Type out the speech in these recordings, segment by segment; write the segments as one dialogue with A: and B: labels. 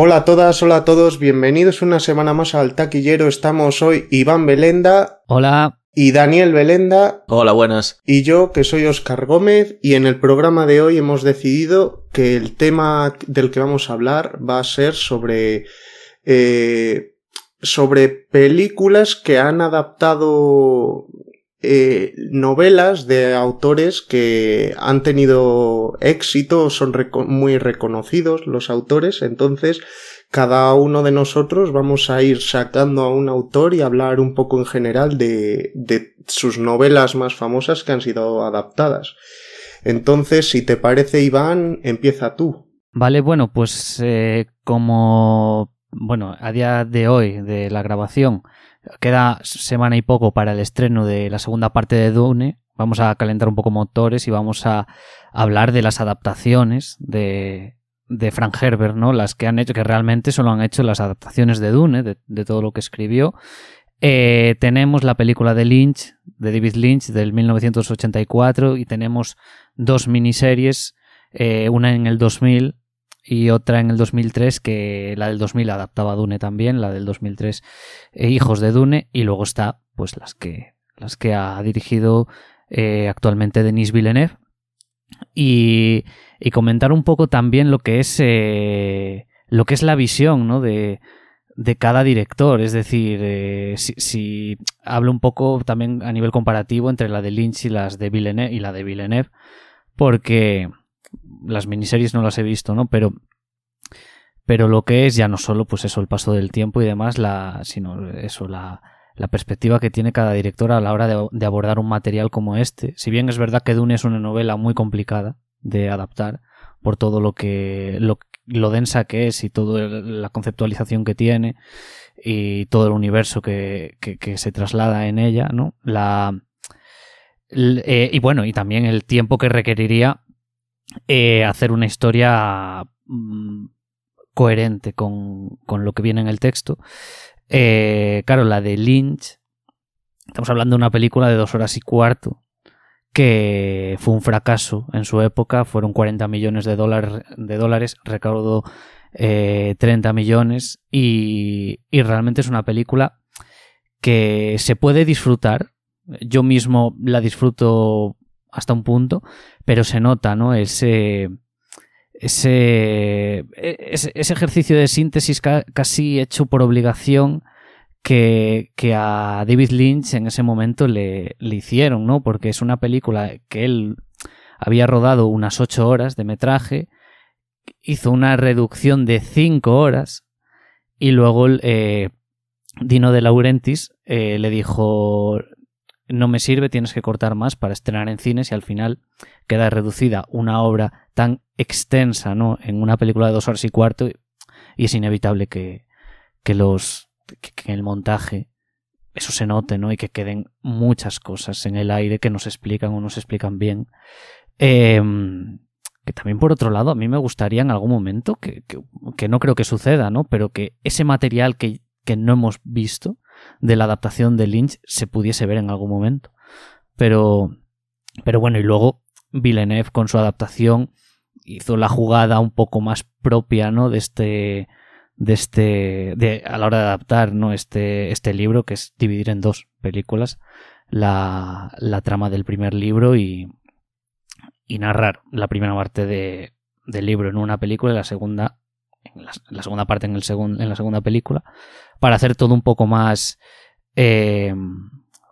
A: Hola a todas, hola a todos, bienvenidos una semana más al taquillero. Estamos hoy Iván Belenda.
B: Hola.
A: Y Daniel Belenda.
C: Hola, buenas.
A: Y yo, que soy Oscar Gómez, y en el programa de hoy hemos decidido que el tema del que vamos a hablar va a ser sobre. Eh, sobre películas que han adaptado eh, novelas de autores que han tenido éxito, son muy reconocidos los autores, entonces cada uno de nosotros vamos a ir sacando a un autor y hablar un poco en general de, de sus novelas más famosas que han sido adaptadas. Entonces, si te parece, Iván, empieza tú.
B: Vale, bueno, pues eh, como, bueno, a día de hoy de la grabación, Queda semana y poco para el estreno de la segunda parte de Dune. Vamos a calentar un poco motores y vamos a hablar de las adaptaciones de, de Frank Herbert, ¿no? Las que han hecho, que realmente solo han hecho las adaptaciones de Dune, de, todo lo que escribió. Eh, tenemos la película de Lynch, de David Lynch, del 1984, y tenemos dos miniseries, eh, una en el 2000 y otra en el 2003 que la del 2000 adaptaba a Dune también, la del 2003 eh, Hijos de Dune y luego está pues las que las que ha dirigido eh, actualmente Denis Villeneuve y, y, comentar un poco también lo que es eh, lo que es la visión ¿no? de, de cada director, es decir, si, si, hablo un poco también a nivel comparativo entre la de Lynch y las de Villeneuve y la de Villeneuve, porque las miniseries no las he visto, ¿no? Pero, pero lo que es ya no solo, pues eso, el paso del tiempo y demás, la, sino eso, la, la perspectiva que tiene cada director a la hora de, abordar un material como este. Si bien es verdad que Dune es una novela muy complicada de adaptar por todo lo que lo, lo densa que es y toda la conceptualización que tiene y todo el universo que, que, se traslada en ella, ¿no? La, eh, y bueno, y también el tiempo que requeriría eh, hacer una historia mm, coherente con, lo que viene en el texto. Eh, claro, la de Lynch, estamos hablando de una película de dos horas y cuarto, que fue un fracaso en su época, fueron 40 millones de, dólares, de dólares recaudó 30 millones y, y realmente es una película que se puede disfrutar. Yo mismo la disfruto hasta un punto, pero se nota, ¿no? Ese, ese, ese, ejercicio de síntesis casi hecho por obligación que, que, a David Lynch en ese momento le, le, hicieron, ¿no? Porque es una película que él había rodado unas ocho horas de metraje, hizo una reducción de cinco horas y luego eh, Dino de Laurentiis eh, le dijo no me sirve, tienes que cortar más para estrenar en cines y al final queda reducida una obra tan extensa, ¿no? En una película de dos horas y cuarto y es inevitable que, que los que, el montaje eso se note, ¿no? Y que queden muchas cosas en el aire que nos explican o no se explican bien. Em, que también por otro lado a mí me gustaría en algún momento que, que, no creo que suceda, ¿no? Pero que ese material que, que no hemos visto de la adaptación de Lynch se pudiese ver en algún momento. Pero, pero bueno, y luego Villeneuve con su adaptación hizo la jugada un poco más propia, ¿no? De este, de este, a la hora de adaptar, ¿no? Este, este libro, que es dividir en dos películas la, la trama del primer libro y, y narrar la primera parte de, del libro en una película y la segunda en la, segunda parte en, el en la segunda película, para hacer todo un poco más, eh,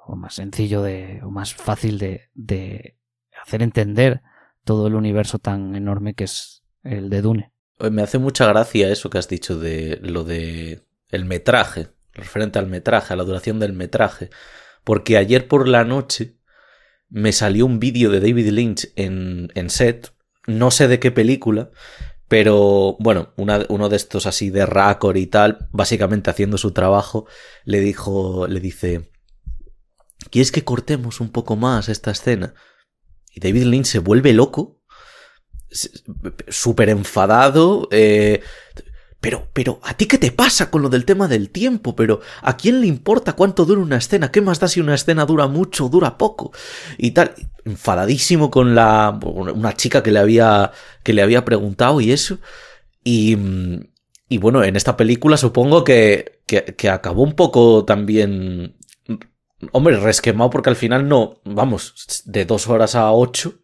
B: o más sencillo de, o más fácil de, de hacer entender todo el universo tan enorme que es el de Dune.
C: Me hace mucha gracia eso que has dicho de lo de el metraje, referente al metraje, a la duración del metraje, porque ayer por la noche me salió un vídeo de David Lynch en, en set, no sé de qué película, pero bueno, uno de estos así de Racor y tal, básicamente haciendo su trabajo, le dijo, le dice, ¿quieres que cortemos un poco más esta escena? Y David Lynch se vuelve loco, súper enfadado, eh, pero, pero, ¿a ti qué te pasa con lo del tema del tiempo? Pero, ¿a quién le importa cuánto dura una escena? ¿Qué más da si una escena dura mucho o dura poco? Y tal, enfadadísimo con la, una chica que le había, que le había preguntado y eso. Y, y bueno, en esta película supongo que, que, acabó un poco también. Hombre, resquemado porque al final no. Vamos, de dos horas a ocho.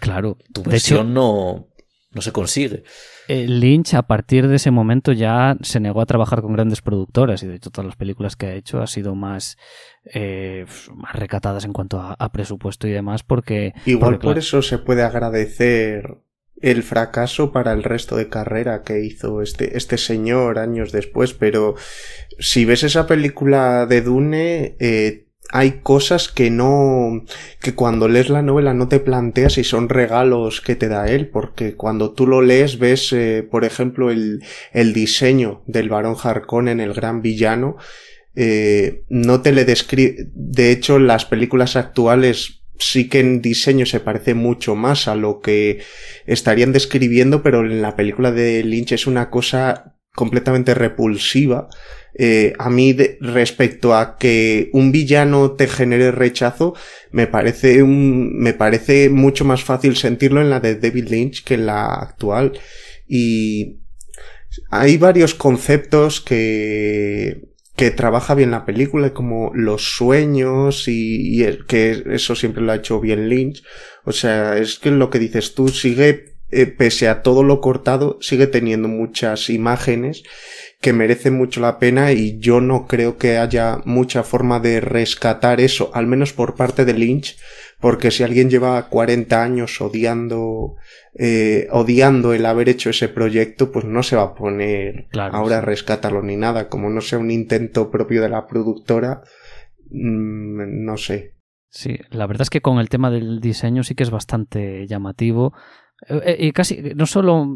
B: Claro.
C: Tu versión no, no se consigue.
B: Lynch a partir de ese momento ya se negó a trabajar con grandes productoras y de hecho todas las películas que ha hecho ha sido más, eh, más recatadas en cuanto a, presupuesto y demás porque...
A: Igual por eso se puede agradecer el fracaso para el resto de carrera que hizo este, este señor años después, pero si ves esa película de Dune, eh, hay cosas que no, que cuando lees la novela no te planteas y son regalos que te da él, porque cuando tú lo lees ves, eh, por ejemplo, el, el diseño del varón Harkonnen, el gran villano, eh, no te le describe, de hecho, las películas actuales sí que en diseño se parece mucho más a lo que estarían describiendo, pero en la película de Lynch es una cosa completamente repulsiva. Eh, a mí, respecto a que un villano te genere rechazo, me parece un, me parece mucho más fácil sentirlo en la de David Lynch que en la actual. Y hay varios conceptos que, que trabaja bien la película, como los sueños y, y que eso siempre lo ha hecho bien Lynch. O sea, es que lo que dices tú sigue eh, pese a todo lo cortado, sigue teniendo muchas imágenes que merecen mucho la pena y yo no creo que haya mucha forma de rescatar eso, al menos por parte de Lynch, porque si alguien lleva 40 años odiando, eh, odiando el haber hecho ese proyecto, pues no se va a poner ahora a rescatarlo ni nada, como no sea un intento propio de la productora, mm, no sé.
B: Sí, la verdad es que con el tema del diseño sí que es bastante llamativo. Eh, eh, y casi, no solo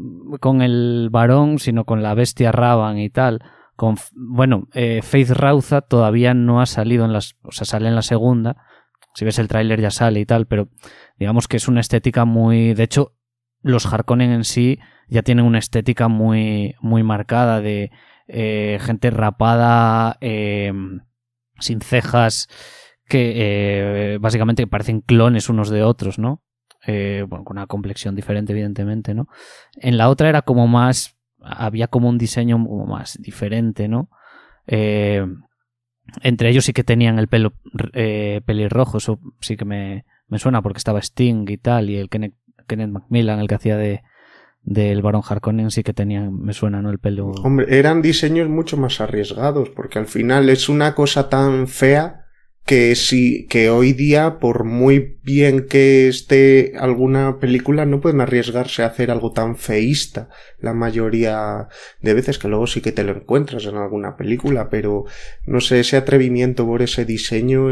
B: con el varón, sino con la bestia Raban y tal. Con, bueno, eh, Faith Rauza todavía no ha salido en las. O sea, sale en la segunda. Si ves el tráiler ya sale y tal, pero digamos que es una estética muy. De hecho, los Harkonnen en sí ya tienen una estética muy, muy marcada de gente rapada, sin cejas, que básicamente parecen clones unos de otros, ¿no? Eh, bueno, con una complexión diferente, evidentemente, ¿no? En la otra era como más, había como un diseño como más diferente, ¿no? Eh, entre ellos sí que tenían el pelo eh, pelirrojo, eso sí que me, suena porque estaba Sting y tal, y el Kenneth, Macmillan, el que hacía de del Barón Harkonnen sí que tenían, me suena, ¿no? El pelo.
A: Hombre, eran diseños mucho más arriesgados, porque al final es una cosa tan fea que sí, que hoy día, por muy bien que esté alguna película, no pueden arriesgarse a hacer algo tan feísta la mayoría de veces, que luego sí que te lo encuentras en alguna película, pero no sé, ese atrevimiento por ese diseño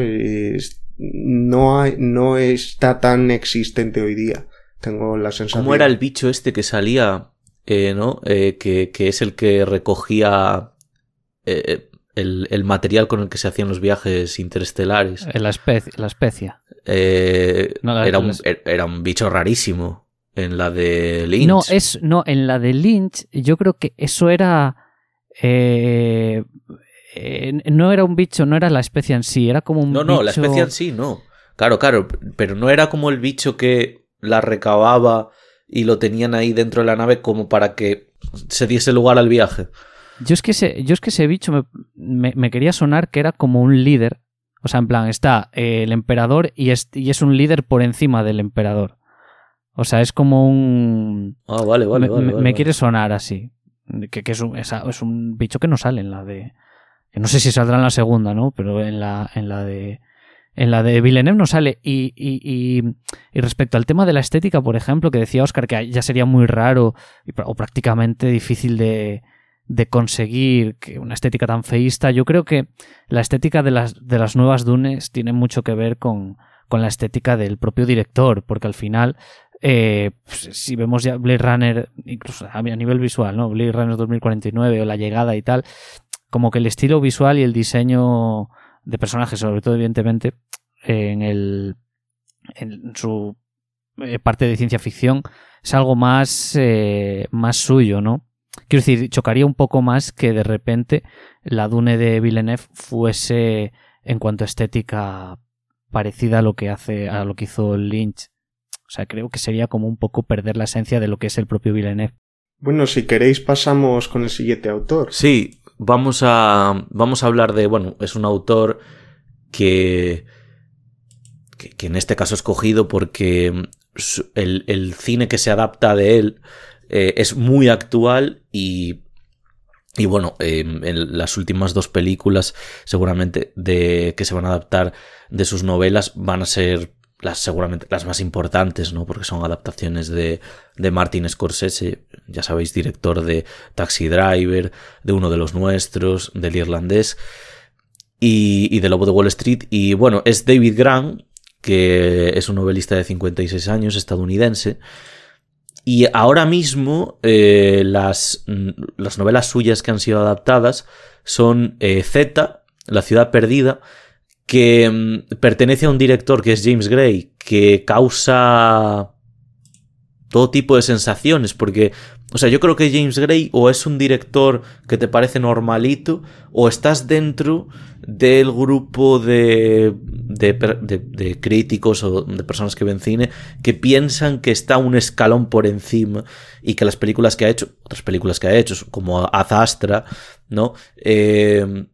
A: no, no está tan existente hoy día. Tengo la sensación.
C: ¿Cómo era el bicho este que salía, eh, ¿no? Eh, que, que, es el que recogía eh, el, material con el que se hacían los viajes interestelares.
B: Eh, la, especie, la especia.
C: Eh, era, un, era, un, bicho rarísimo en la de Lynch.
B: No, es, no, en la de Lynch yo creo que eso era... Eh, no era un bicho, no era la especie en sí, era como un
C: No, no, la especie en sí no. Claro, claro, pero no era como el bicho que la recababa y lo tenían ahí dentro de la nave como para que se diese lugar al viaje.
B: Yo es que ese, yo es que ese bicho me, quería sonar que era como un líder. O sea, en plan, está eh, el emperador y es, y es un líder por encima del emperador. O sea, es como un.
C: Ah, vale, vale.
B: Me, quiere sonar así. Que, es, un, es, un, bicho que no sale en la de. Que no sé si saldrá en la segunda, ¿no? Pero en la, en la de. En la de Villeneuve no sale. Y, y, y, y, respecto al tema de la estética, por ejemplo, que decía Oscar que ya sería muy raro o prácticamente difícil de, de conseguir que una estética tan feísta, yo creo que la estética de las, de las nuevas Dunes tiene mucho que ver con, con la estética del propio director, porque al final, eh, pues, si vemos ya Blade Runner, incluso a nivel visual, ¿no? Blade Runner 2049 o La Llegada y tal, como que el estilo visual y el diseño de personajes, sobre todo evidentemente, en el en su eh, parte de ciencia ficción es algo más, eh, más suyo, ¿no? Quiero decir, chocaría un poco más que de repente la Dune de Villeneuve fuese en cuanto a estética parecida a lo que hace a lo que hizo Lynch. O sea, creo que sería como un poco perder la esencia de lo que es el propio Villeneuve.
A: Bueno, si queréis pasamos con el siguiente autor.
C: Sí, vamos a, vamos a hablar de, bueno, es un autor que, que, en este caso he escogido porque el, el, cine que se adapta de él eh, es muy actual y y bueno, em, en las últimas dos películas, seguramente, de que se van a adaptar de sus novelas, van a ser las seguramente las más importantes, ¿no? Porque son adaptaciones de, de Martin Scorsese, ya sabéis, director de Taxi Driver, de uno de los nuestros, del irlandés y, y de Lobo de Wall Street. Y bueno, es David Grant, que es un novelista de 56 años, estadounidense, y ahora mismo eh, las, mm, las, novelas suyas que han sido adaptadas son eh, Z, La ciudad perdida, que mm, pertenece a un director que es James Gray, que causa todo tipo de sensaciones, porque, o sea, yo creo que James Gray o es un director que te parece normalito, o estás dentro del grupo de, de, críticos o de personas que ven cine que piensan que está un escalón por encima y que las películas que ha hecho, otras películas que ha hecho, como Azastra, ¿no? Eh,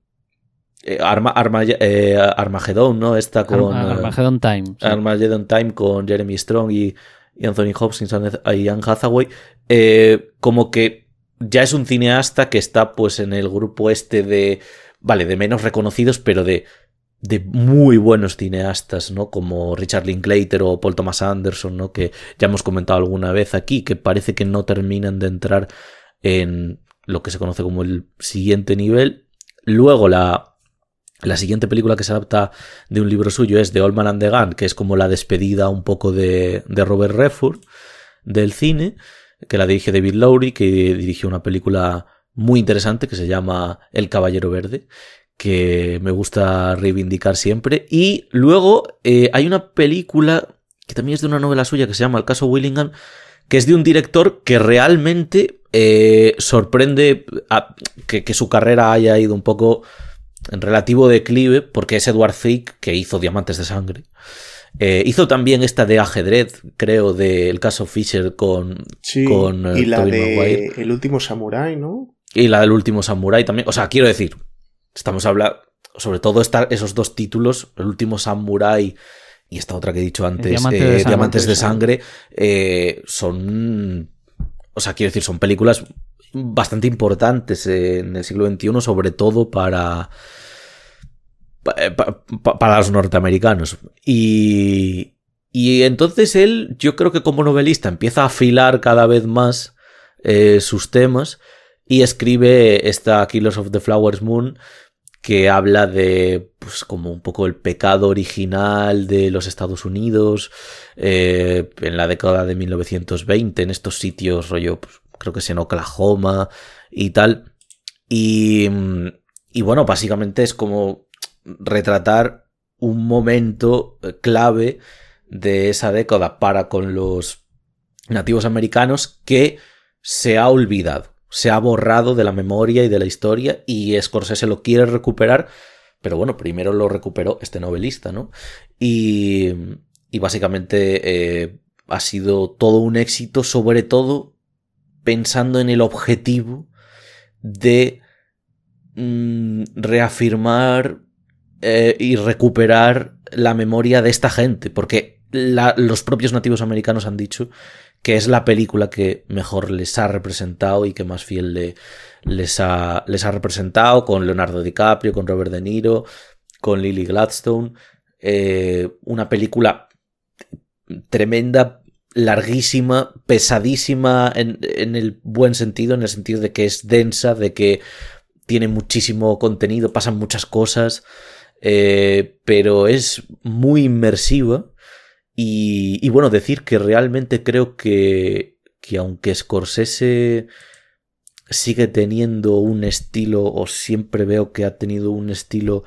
C: eh, Arma, eh, Armageddon, ¿no? Esta con.
B: Armageddon Time.
C: Armageddon Time con Jeremy Strong y, Anthony Hopkins y Anne Hathaway. como que ya es un cineasta que está pues en el grupo este de vale, de menos reconocidos, pero de, de muy buenos cineastas, ¿no? Como Richard Linklater o Paul Thomas Anderson, ¿no? Que ya hemos comentado alguna vez aquí, que parece que no terminan de entrar en lo que se conoce como el siguiente nivel. Luego la, la siguiente película que se adapta de un libro suyo es The Old Man and the Gun, que es como la despedida un poco de, Robert Redford del cine, que la dirige David Lowry, que dirigió una película muy interesante que se llama El Caballero Verde, que me gusta reivindicar siempre. Y luego eh, hay una película que también es de una novela suya que se llama El caso Willingham, que es de un director que realmente eh, sorprende que, su carrera haya ido un poco en relativo declive, porque es Edward Thicke, que hizo Diamantes de Sangre. Eh, hizo también esta de ajedrez, creo, del caso Fisher con, con
A: y la de El último Samurai, ¿no?
C: Y la del último Samurai también. O sea, quiero decir, estamos hablando. Sobre todo esos dos títulos, el último Samurai y esta otra que he dicho antes, Diamantes de Sangre, eh, son. O sea, quiero decir, son películas bastante importantes en el siglo XXI, sobre todo para. Para los norteamericanos. Y, y entonces él, yo creo que como novelista empieza a afilar cada vez más eh, sus temas y escribe esta Killers of the Flowers Moon que habla de, pues, como un poco el pecado original de los Estados Unidos eh, en la década de 1920, en estos sitios, rollo, pues, creo que es en Oklahoma y tal. Y, y bueno, básicamente es como retratar un momento clave de esa década para con los nativos americanos que se ha olvidado se ha borrado de la memoria y de la historia y Scorsese lo quiere recuperar, pero bueno, primero lo recuperó este novelista, ¿no? Y, y básicamente eh, ha sido todo un éxito, sobre todo pensando en el objetivo de mm, reafirmar eh, y recuperar la memoria de esta gente, porque los propios nativos americanos han dicho que es la película que mejor les ha representado y que más fiel les, ha, representado, con Leonardo DiCaprio, con Robert De Niro, con Lily Gladstone. Eh, una película tremenda, larguísima, pesadísima en, el buen sentido, en el sentido de que es densa, de que tiene muchísimo contenido, pasan muchas cosas, eh, pero es muy inmersiva. Y, bueno, decir que realmente creo que, que aunque Scorsese sigue teniendo un estilo, o siempre veo que ha tenido un estilo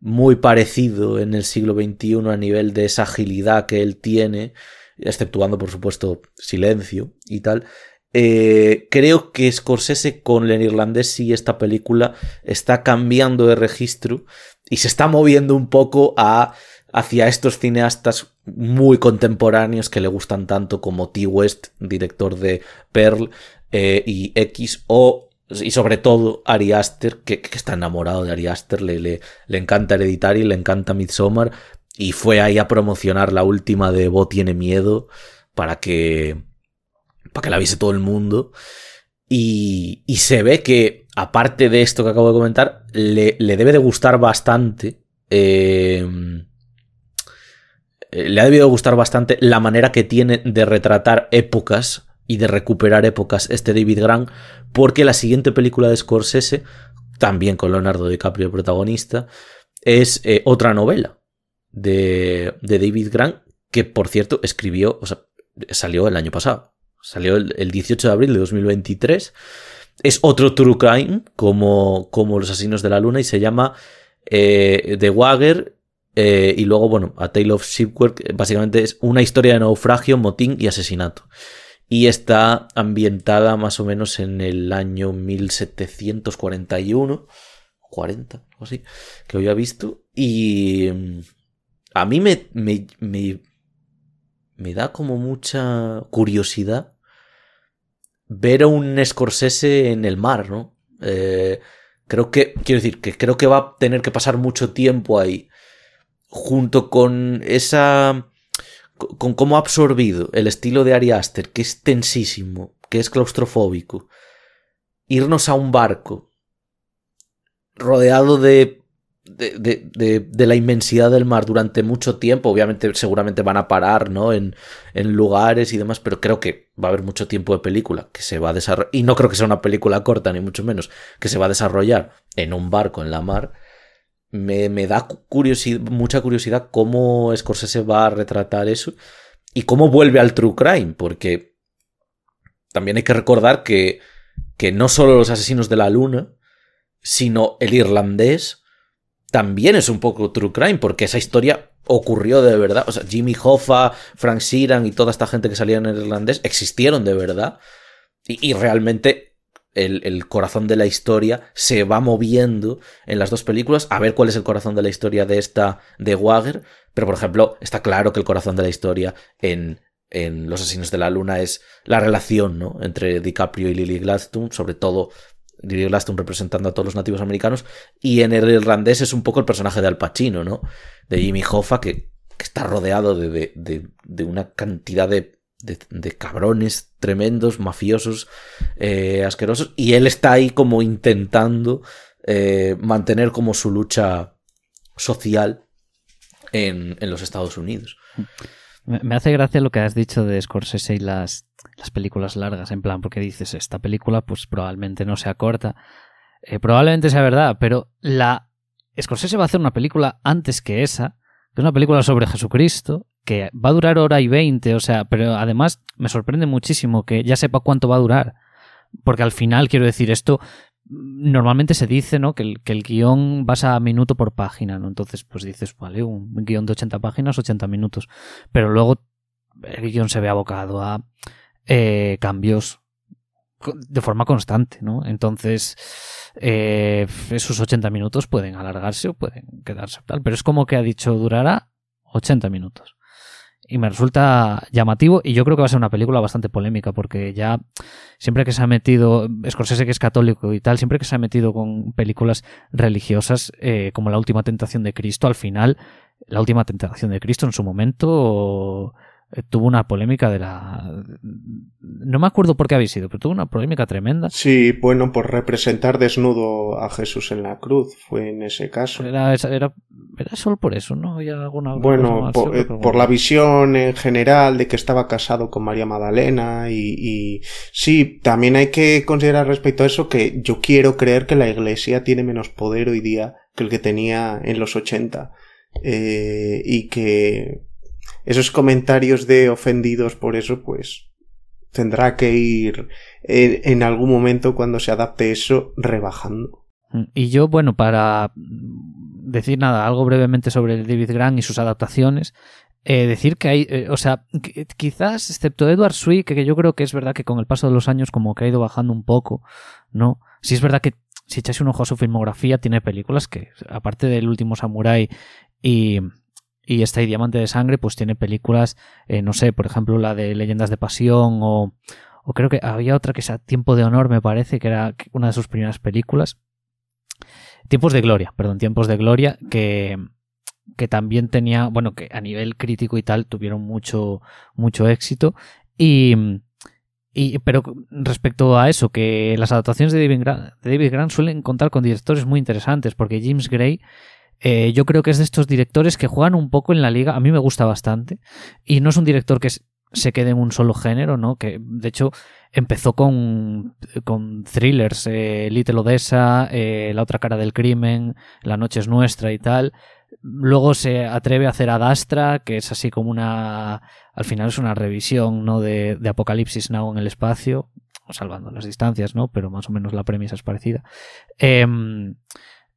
C: muy parecido en el siglo XXI a nivel de esa agilidad que él tiene, exceptuando por supuesto silencio y tal. Eh, creo que Scorsese con el irlandés y esta película está cambiando de registro y se está moviendo un poco a hacia estos cineastas muy contemporáneos que le gustan tanto como T. West, director de Pearl, eh, y X o y sobre todo Ari Aster, que, está enamorado de Ari Aster, le, le, le encanta Hereditary, le encanta Midsommar, y fue ahí a promocionar la última de Bo tiene miedo para que, para que la viese todo el mundo. Y, y se ve que, aparte de esto que acabo de comentar, le, le debe de gustar bastante. Eh, le ha debido gustar bastante la manera que tiene de retratar épocas y de recuperar épocas este David Grant, porque la siguiente película de Scorsese, también con Leonardo DiCaprio protagonista, es eh, otra novela de, David Grant, que por cierto escribió, o sea, salió el año pasado, salió el, 18 de abril de 2023. Es otro true crime, como, como Los Asesinos de la Luna, y se llama eh, The Wagger. Eh, y luego, bueno, A Tale of Shipwreck, básicamente es una historia de naufragio, motín y asesinato y está ambientada más o menos en el año 1741, 40, o así, que había visto. Y a mí me, me, me, me da como mucha curiosidad ver a un Scorsese en el mar, ¿no? Eh, creo que, quiero decir, que creo que va a tener que pasar mucho tiempo ahí, junto con esa con cómo ha absorbido el estilo de Ari Aster, que es tensísimo, que es claustrofóbico, irnos a un barco rodeado de, de, de, de, la inmensidad del mar durante mucho tiempo, obviamente seguramente van a parar ¿no? en, en lugares y demás, pero creo que va a haber mucho tiempo de película que se va a desarrollar, y no creo que sea una película corta, ni mucho menos, que se va a desarrollar en un barco en la mar me, da curiosidad, mucha curiosidad cómo Scorsese va a retratar eso y cómo vuelve al true crime, porque también hay que recordar que, que no solo los asesinos de la luna, sino el irlandés también es un poco true crime, porque esa historia ocurrió de verdad. O sea, Jimmy Hoffa, Frank Sheeran y toda esta gente que salía en el irlandés existieron de verdad. Y, realmente el, corazón de la historia se va moviendo en las dos películas, a ver cuál es el corazón de la historia de esta de Wager, pero por ejemplo, está claro que el corazón de la historia en, en Los Asesinos de la Luna es la relación ¿no? entre DiCaprio y Lily Gladstone, sobre todo Lily Gladstone representando a todos los nativos americanos, y en el irlandés es un poco el personaje de Al Pacino, ¿no? De Jimmy Hoffa, que, está rodeado de, de una cantidad de cabrones tremendos, mafiosos, eh, asquerosos, y él está ahí como intentando eh, mantener como su lucha social en, los Estados Unidos.
B: Me hace gracia lo que has dicho de Scorsese y las, las películas largas, en plan, porque dices, esta película pues probablemente no sea corta, eh, probablemente sea verdad, pero la Scorsese va a hacer una película antes que esa, que es una película sobre Jesucristo, que va a durar hora y veinte, o sea, pero además me sorprende muchísimo que ya sepa cuánto va a durar. Porque al final, quiero decir, esto normalmente se dice, ¿no? Que el, que el guion a minuto por página, ¿no? Entonces, pues dices, vale, un guion de 80 páginas, 80 minutos. Pero luego el guion se ve abocado a eh, cambios de forma constante, ¿no? Entonces, eh, esos 80 minutos pueden alargarse o pueden quedarse tal, pero es como que ha dicho durará 80 minutos y me resulta llamativo y yo creo que va a ser una película bastante polémica porque ya siempre que se ha metido, Scorsese que es católico y tal, siempre que se ha metido con películas religiosas eh, como La Última Tentación de Cristo, al final, La Última Tentación de Cristo en su momento tuvo una polémica de la... No me acuerdo por qué había sido, pero tuvo una polémica tremenda.
A: Sí, bueno, por representar desnudo a Jesús en la cruz, fue en ese caso.
B: Era, era, era solo por eso, ¿no? alguna
A: bueno, eh, por, la visión en general de que estaba casado con María Magdalena y, y sí, también hay que considerar respecto a eso que yo quiero creer que la iglesia tiene menos poder hoy día que el que tenía en los 80. Eh, y que esos comentarios de ofendidos por eso, pues tendrá que ir en, algún momento cuando se adapte eso rebajando.
B: Y yo, bueno, para decir nada, algo brevemente sobre David Grant y sus adaptaciones, eh, decir que hay, eh, o sea, quizás, excepto Edward Sweet, que, yo creo que es verdad que con el paso de los años como que ha ido bajando un poco, ¿no? Si es verdad que si echáis un ojo a su filmografía, tiene películas que, aparte del último Samurai y, y esta Diamante de Sangre, pues tiene películas, eh, no sé, por ejemplo, la de Leyendas de Pasión o, o creo que había otra que sea Tiempo de Honor, me parece, que era una de sus primeras películas. Tiempos de Gloria, perdón, Tiempos de Gloria, que, que también tenía, bueno, que a nivel crítico y tal tuvieron mucho, mucho éxito. Y, y, pero respecto a eso, que las adaptaciones de David, Grant, de David Grant suelen contar con directores muy interesantes, porque James Gray eh, yo creo que es de estos directores que juegan un poco en la liga. A mí me gusta bastante. Y no es un director que se quede en un solo género, ¿no? Que de hecho empezó con, con thrillers, eh, Little Odessa, eh, La otra cara del crimen, La noche es nuestra y tal. Luego se atreve a hacer Adastra, que es así como una. Al final es una revisión, ¿no? De, de Apocalipsis Now en el espacio, salvando las distancias, ¿no? Pero más o menos la premisa es parecida. Eh,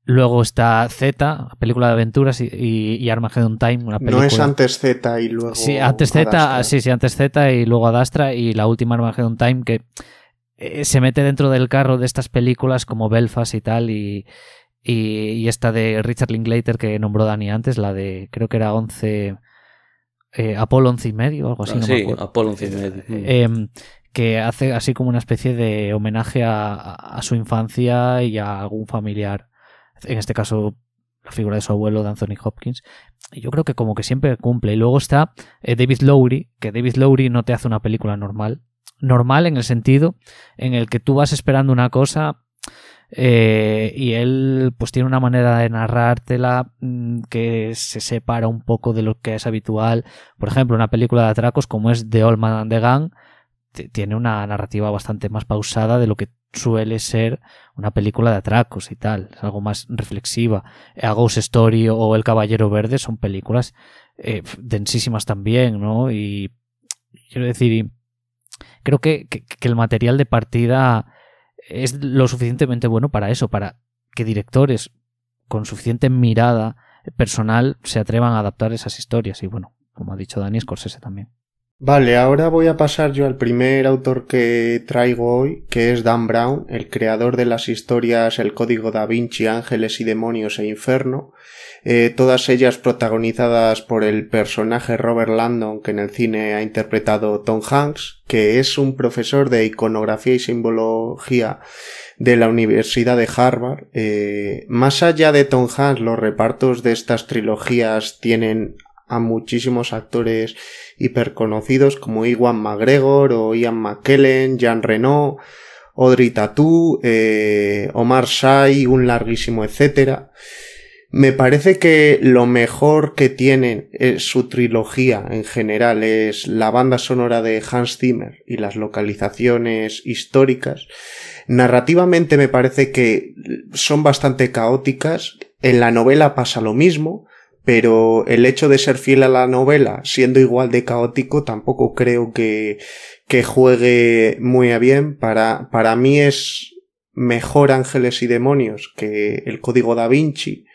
B: Luego está Z, película de aventuras, y, y, Armageddon Time, una película.
A: No es antes Z y luego.
B: Sí, antes Z, sí, sí, antes Z y luego Adastra, y la última Armageddon Time que eh, se mete dentro del carro de estas películas como Belfast y tal, y, y, esta de Richard Linklater que nombró Dani antes, la de, creo que era 11. Eh, Apolo 11 y medio, algo así.
C: Ah,
B: no
C: sí,
B: me.
C: Apolo 11 y medio.
B: Eh, que hace así como una especie de homenaje a, a su infancia y a algún familiar en este caso la figura de su abuelo de Anthony Hopkins. Y yo creo que como que siempre cumple. Y luego está eh, David Lowry, que David Lowry no te hace una película normal. Normal en el sentido en el que tú vas esperando una cosa eh, y él pues tiene una manera de narrártela mm, que se separa un poco de lo que es habitual. Por ejemplo, una película de atracos como es The Old Man and the Gang tiene una narrativa bastante más pausada de lo que suele ser una película de atracos y tal, es algo más reflexiva. A Ghost Story o El Caballero Verde son películas eh, densísimas también, ¿no? Y quiero decir, creo que, que, que, el material de partida es lo suficientemente bueno para eso, para que directores con suficiente mirada personal se atrevan a adaptar esas historias. Y bueno, como ha dicho Dani, Scorsese también.
A: Vale, ahora voy a pasar yo al primer autor que traigo hoy, que es Dan Brown, el creador de las historias El Código da Vinci, Ángeles y Demonios e Inferno, eh, todas ellas protagonizadas por el personaje Robert Landon que en el cine ha interpretado Tom Hanks, que es un profesor de iconografía y simbología de la Universidad de Harvard. Eh, más allá de Tom Hanks, los repartos de estas trilogías tienen a muchísimos actores hiperconocidos como Iwan McGregor o Ian McKellen, Jean Reno, Audrey Tatu, eh, Omar Sy, un larguísimo etcétera. Me parece que lo mejor que tiene su trilogía en general es la banda sonora de Hans Zimmer y las localizaciones históricas. Narrativamente me parece que son bastante caóticas. En la novela pasa lo mismo pero el hecho de ser fiel a la novela, siendo igual de caótico, tampoco creo que, que juegue muy a bien. Para, para mí es mejor Ángeles y Demonios que el Código da Vinci.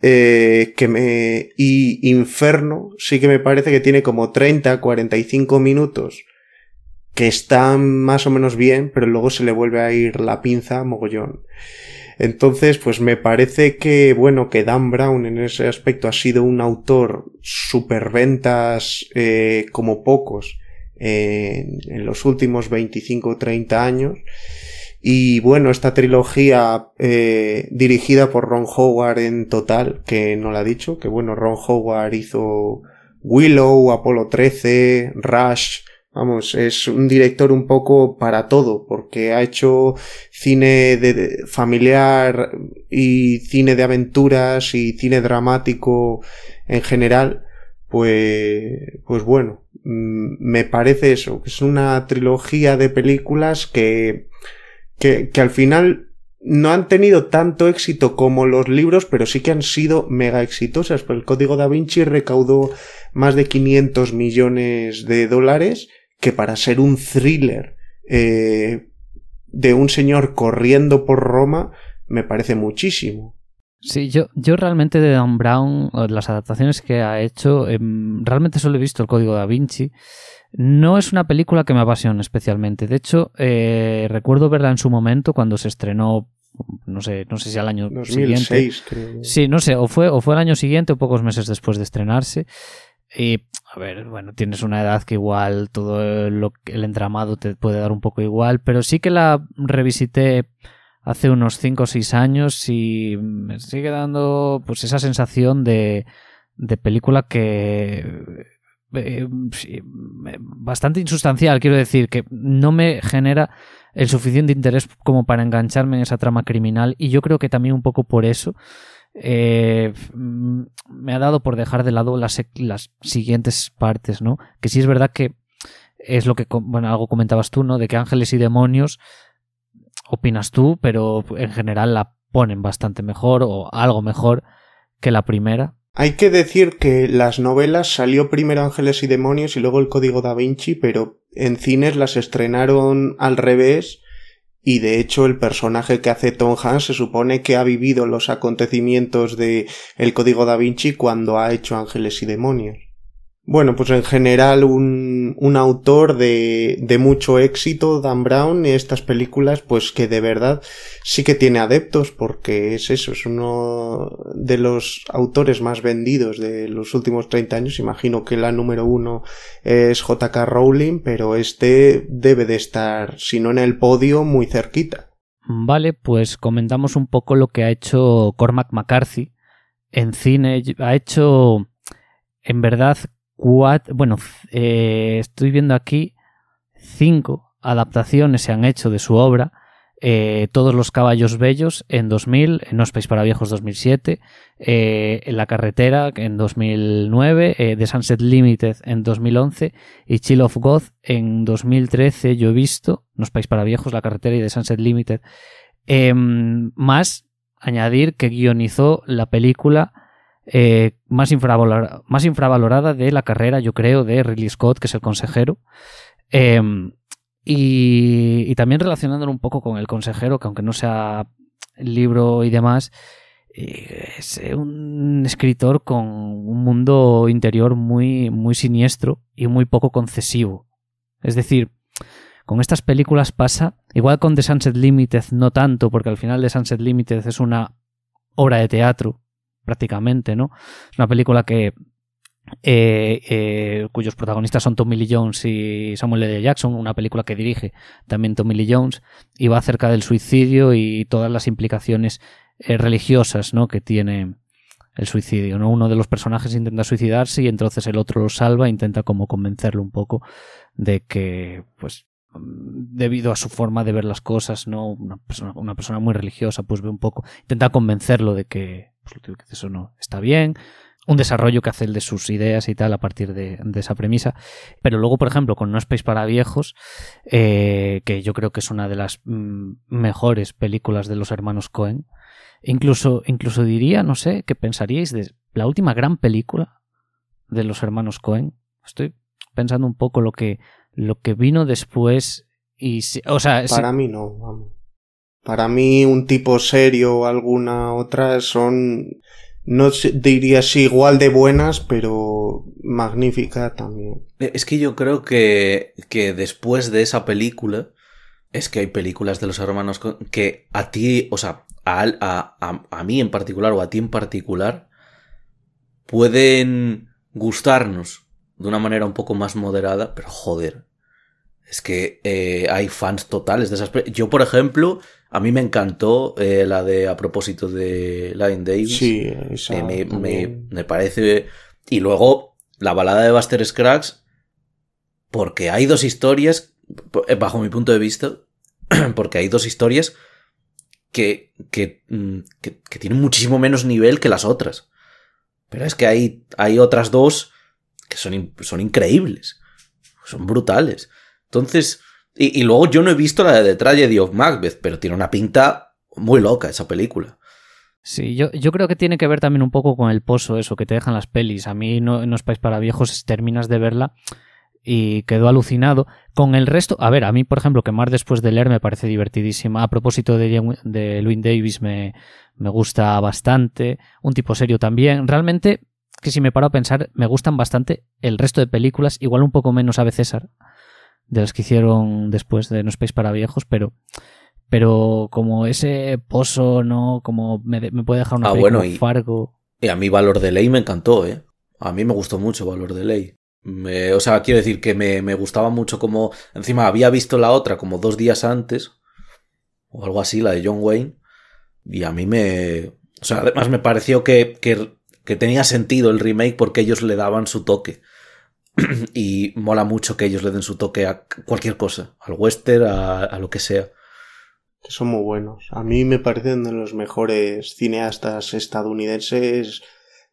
A: Eh, que me, y Inferno sí que me parece que tiene como 30, 45 minutos que están más o menos bien, pero luego se le vuelve a ir la pinza mogollón. Entonces, pues me parece que, bueno, que Dan Brown en ese aspecto ha sido un autor superventas eh, como pocos en, en los últimos 25 o 30 años. Y bueno, esta trilogía eh, dirigida por Ron Howard en total, que no lo ha dicho, que bueno, Ron Howard hizo Willow, Apolo 13, Rush, Vamos, es un director un poco para todo, porque ha hecho cine de, familiar y cine de aventuras y cine dramático en general. Pues, pues bueno, mm, me parece eso, que es una trilogía de películas que, que, que al final no han tenido tanto éxito como los libros, pero sí que han sido mega exitosas. Pues el Código da Vinci recaudó más de 500 millones de dólares que para ser un thriller eh, de un señor corriendo por Roma me parece muchísimo.
B: Sí, yo, yo realmente de Dan Brown, las adaptaciones que ha hecho, eh, realmente solo he visto el Código da Vinci. No es una película que me apasione especialmente. De hecho, eh, recuerdo verla en su momento cuando se estrenó, no sé, no sé si al año
A: 2006,
B: siguiente.
A: creo.
B: Sí, no sé, o fue, o fue el año siguiente o pocos meses después de estrenarse. Y ver, bueno, tienes una edad que igual todo el entramado te puede dar un poco igual, pero sí que la revisité hace unos 5 o 6 años y me sigue dando pues esa sensación de, de película que eh, bastante insustancial, quiero decir, que no me genera el suficiente interés como para engancharme en esa trama criminal y yo creo que también un poco por eso eh, me ha dado por dejar de lado las, las siguientes partes, ¿no? Que sí es verdad que es lo que, bueno, algo comentabas tú, ¿no? De que ángeles y demonios opinas tú, pero en general la ponen bastante mejor o algo mejor que la primera.
A: Hay que decir que las novelas salió primero Ángeles y Demonios y luego el Código da Vinci, pero en cines las estrenaron al revés y de hecho el personaje que hace Tom Hanks se supone que ha vivido los acontecimientos de El Código da Vinci cuando ha hecho Ángeles y Demonios. Bueno, pues en general un, un autor de, de, mucho éxito, Dan Brown, y estas películas, pues que de verdad sí que tiene adeptos, porque es eso, es uno de los autores más vendidos de los últimos 30 años. Imagino que la número uno es JK Rowling, pero este debe de estar, si no en el podio, muy cerquita.
B: Vale, pues comentamos un poco lo que ha hecho Cormac McCarthy en cine. Ha hecho, en verdad, bueno, eh, estoy viendo aquí cinco adaptaciones se han hecho de su obra. Eh, Todos los caballos bellos en 2000, No Space para Viejos 2007, eh, En la carretera en 2009, The Sunset Limited en 2011 y Chill of God en 2013. Yo he visto No Space para Viejos, La carretera y The Sunset Limited. Em, más añadir que guionizó la película eh, más, infravalorada, de la carrera, yo creo, de Ridley Scott, que es el consejero. Em, y, también relacionándolo un poco con el consejero, que aunque no sea libro y demás, eh, es un escritor con un mundo interior muy, muy siniestro y muy poco concesivo. Es decir, con estas películas pasa, igual con The Sunset Limited no tanto, porque al final The Sunset Limited es una obra de teatro prácticamente, ¿no? Es una película que eh, eh, cuyos protagonistas son Tommy Lee Jones y Samuel L. Jackson, una película que dirige también Tommy Lee Jones, y va acerca del suicidio y todas las implicaciones eh, religiosas ¿no? que tiene el suicidio. ¿no? Uno de los personajes intenta suicidarse y entonces el otro lo salva e intenta como convencerlo un poco de que, pues, debido a su forma de ver las cosas, ¿no? Una persona, una persona muy religiosa, pues ve un poco, intenta convencerlo de que, pues, eso no está bien, un desarrollo que hace el de sus ideas y tal a partir de, esa premisa. Pero luego, por ejemplo, con No Space para Viejos, eh, que yo creo que es una de las mm, mejores películas de los hermanos Cohen, incluso, incluso diría, no sé, ¿qué pensaríais de la última gran película de los hermanos Cohen? Estoy pensando un poco lo que, lo que vino después y, o sea,
A: para mí no, vamos. Para mí un tipo serio o alguna otra son, no diría si igual de buenas, pero magnífica también.
C: Eh, es que yo creo que, que después de esa película, es que hay películas de los hermanos que a ti, o sea, a, a, a, mí en particular o a ti en particular, pueden gustarnos de una manera un poco más moderada, pero joder, es que eh, hay fans totales de esas. Yo, por ejemplo, a mí me encantó eh, la de a propósito de Line Davis.
A: Sí,
C: esa me, me, parece. Y luego la balada de Buster Scruggs, porque hay dos historias, eh, bajo mi punto de vista, porque hay dos historias que, que, mm, que, que, tienen muchísimo menos nivel que las otras. Pero es que hay, hay otras dos que son, son increíbles, son brutales. Entonces, y, luego yo no he visto la de The Tragedy of Macbeth, pero tiene una pinta muy loca esa película.
B: Sí, yo, yo creo que tiene que ver también un poco con el pozo, eso que te dejan las pelis. A mí no, no es país para viejos, terminas de verla y quedó alucinado. Con el resto, a ver, a mí, por ejemplo, que más después de leer me parece divertidísima. A propósito de, de Louis Davis, me, me gusta bastante. Un tipo serio también. Realmente, que si me paro a pensar, me gustan bastante el resto de películas, igual un poco menos Ave César de las que hicieron después de No Space para viejos, pero pero como ese pozo, ¿no? Como me, puede dejar una ah, bueno, y,
C: Fargo. Y a mí Valor de Ley me encantó, ¿eh? A mí me gustó mucho Valor de Ley. Me, o sea, quiero decir que me, me gustaba mucho como... Encima había visto la otra como dos días antes, o algo así, la de John Wayne, y a mí me... O sea, además me pareció que, que, que tenía sentido el remake porque ellos le daban su toque. y mola mucho que ellos le den su toque a cualquier cosa, al western, a, lo que sea.
A: Que son muy buenos. A mí me parecen de los mejores cineastas estadounidenses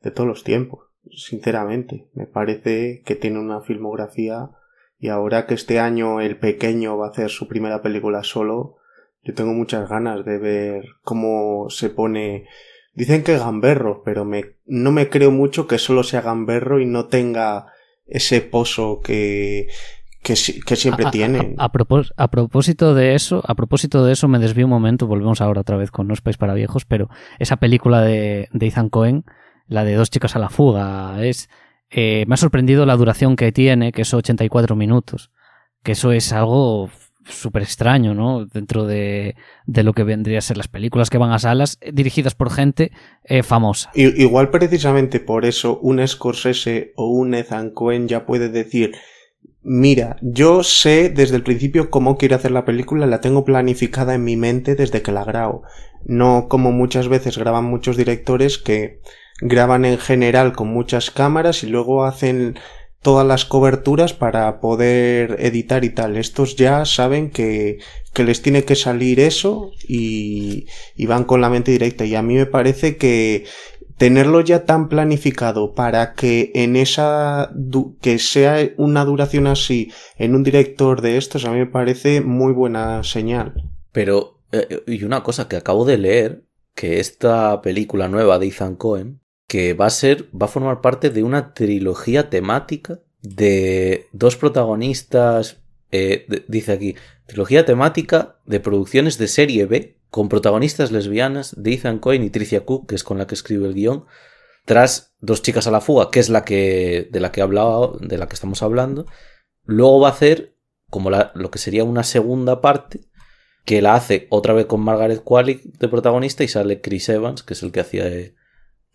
A: de todos los tiempos, sinceramente. Me parece que tiene una filmografía y ahora que este año el pequeño va a hacer su primera película solo, yo tengo muchas ganas de ver cómo se pone Dicen que gamberro, pero me, no me creo mucho que solo sea gamberro y no tenga ese pozo que, que, que siempre
B: a,
A: tienen.
B: A, a, propós a, propósito de eso, a propósito de eso, me desvío un momento, volvemos ahora otra vez con No es país para viejos, pero esa película de, de Ethan Cohen, la de Dos chicas a la fuga, es eh, me ha sorprendido la duración que tiene, que es 84 minutos, que eso es algo súper extraño, ¿no? Dentro de, de, lo que vendría a ser las películas que van a salas dirigidas por gente eh, famosa.
A: Igual precisamente por eso un Scorsese o un Ethan Cohen ya puede decir Mira, yo sé desde el principio cómo quiero hacer la película, la tengo planificada en mi mente desde que la grabo. No como muchas veces graban muchos directores que graban en general con muchas cámaras y luego hacen todas las coberturas para poder editar y tal. Estos ya saben que, que les tiene que salir eso y, van con la mente directa. Y a mí me parece que tenerlo ya tan planificado para que en esa que sea una duración así en un director de estos a mí me parece muy buena señal.
C: Pero eh, y una cosa que acabo de leer que esta película nueva de Ethan Cohen que va a ser, va a formar parte de una trilogía temática de dos protagonistas, eh, dice aquí, trilogía temática de producciones de serie B con protagonistas lesbianas de Ethan Cohen y Tricia Cook, que es con la que escribe el guion, tras Dos chicas a la fuga, que es la que de la que hablaba, de la que estamos hablando. Luego va a hacer como la, lo que sería una segunda parte que la hace otra vez con Margaret Qualley de protagonista y sale Chris Evans, que es el que hacía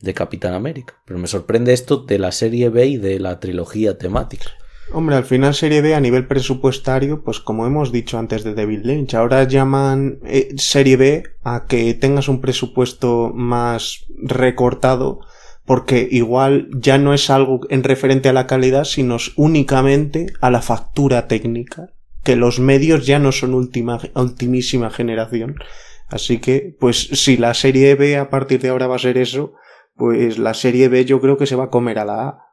C: de Capitán América. Pero me sorprende esto de la serie B y de la trilogía temática.
A: Hombre, al final serie B a nivel presupuestario, pues como hemos dicho antes de David Lynch, ahora llaman eh, serie B a que tengas un presupuesto más recortado, porque igual ya no es algo en referente a la calidad, sino únicamente a la factura técnica, que los medios ya no son última, ultimísima generación. Así que, pues si la serie B a partir de ahora va a ser eso, pues la serie B yo creo que se va a comer a la A.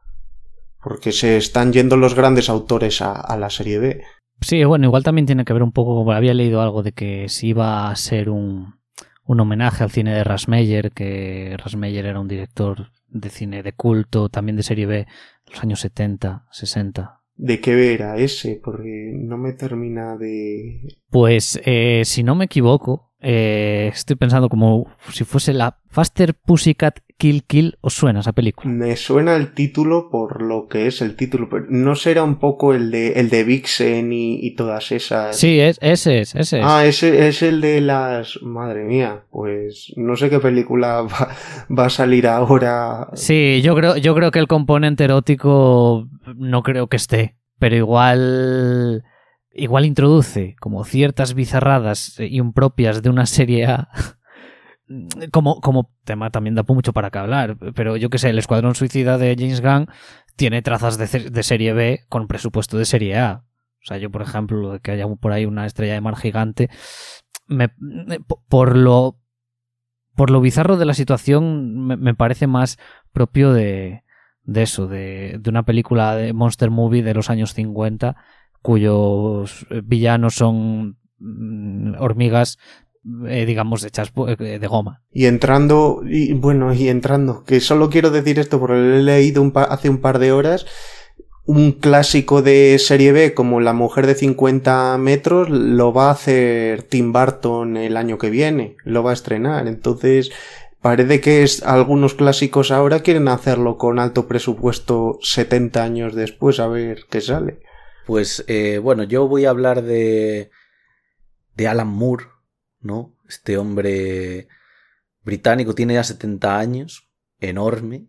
A: Porque se están yendo los grandes autores a, a la serie B.
B: Sí, bueno, igual también tiene que ver un poco, había leído algo de que si iba a ser un, un homenaje al cine de Rasmeyer, que Rasmeyer era un director de cine de culto, también de serie B, de los años 70, 60.
A: ¿De qué era ese? Porque no me termina de...
B: Pues, eh, si no me equivoco, eh, estoy pensando como si fuese la Faster Pussycat Kill Kill. ¿Os suena esa película?
A: Me suena el título por lo que es el título, pero no será un poco el de el de Vixen y, y todas esas.
B: Sí, es, ese es, ese es.
A: Ah, ese es el de las. Madre mía, pues no sé qué película va, va a salir ahora.
B: Sí, yo creo, yo creo que el componente erótico no creo que esté, pero igual igual introduce como ciertas bizarradas impropias de una serie A. Como, como tema también da mucho para que hablar, pero yo que sé, el Escuadrón Suicida de James Gunn tiene trazas de, de serie B con presupuesto de serie A. O sea, yo, por ejemplo, que haya por ahí una estrella de mar gigante, me, por lo por lo bizarro de la situación, me, me parece más propio de, de eso, de, de, una película de Monster Movie de los años 50 cuyos villanos son hormigas eh, digamos hechas de goma.
A: Y entrando y bueno y entrando que solo quiero decir esto porque lo he leído un hace un par de horas un clásico de serie B como La mujer de 50 metros lo va a hacer Tim Burton el año que viene lo va a estrenar. Entonces parece que es, algunos clásicos ahora quieren hacerlo con alto presupuesto 70 años después a ver qué sale
C: pues eh, bueno, yo voy a hablar de, de Alan Moore, ¿no? Este hombre británico tiene ya 70 años, enorme,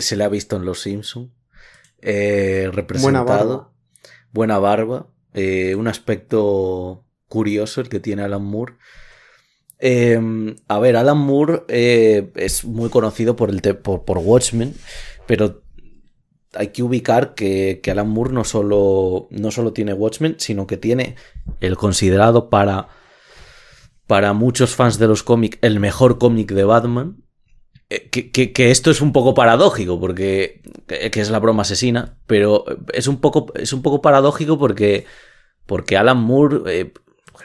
C: se le ha visto en Los Simpson. eh, representado. Buena barba. eh, un aspecto curioso el que tiene Alan Moore. Eh, a ver, Alan Moore eh, es muy conocido por, el por, por Watchmen, pero hay que ubicar que, que Alan Moore no solo, no solo tiene Watchmen, sino que tiene el considerado para, para muchos fans de los cómics el mejor cómic de Batman. Eh, Que, que- esto es un poco paradójico, porque que, es la broma asesina, pero es un poco, es un poco paradójico porque, porque Alan Moore eh,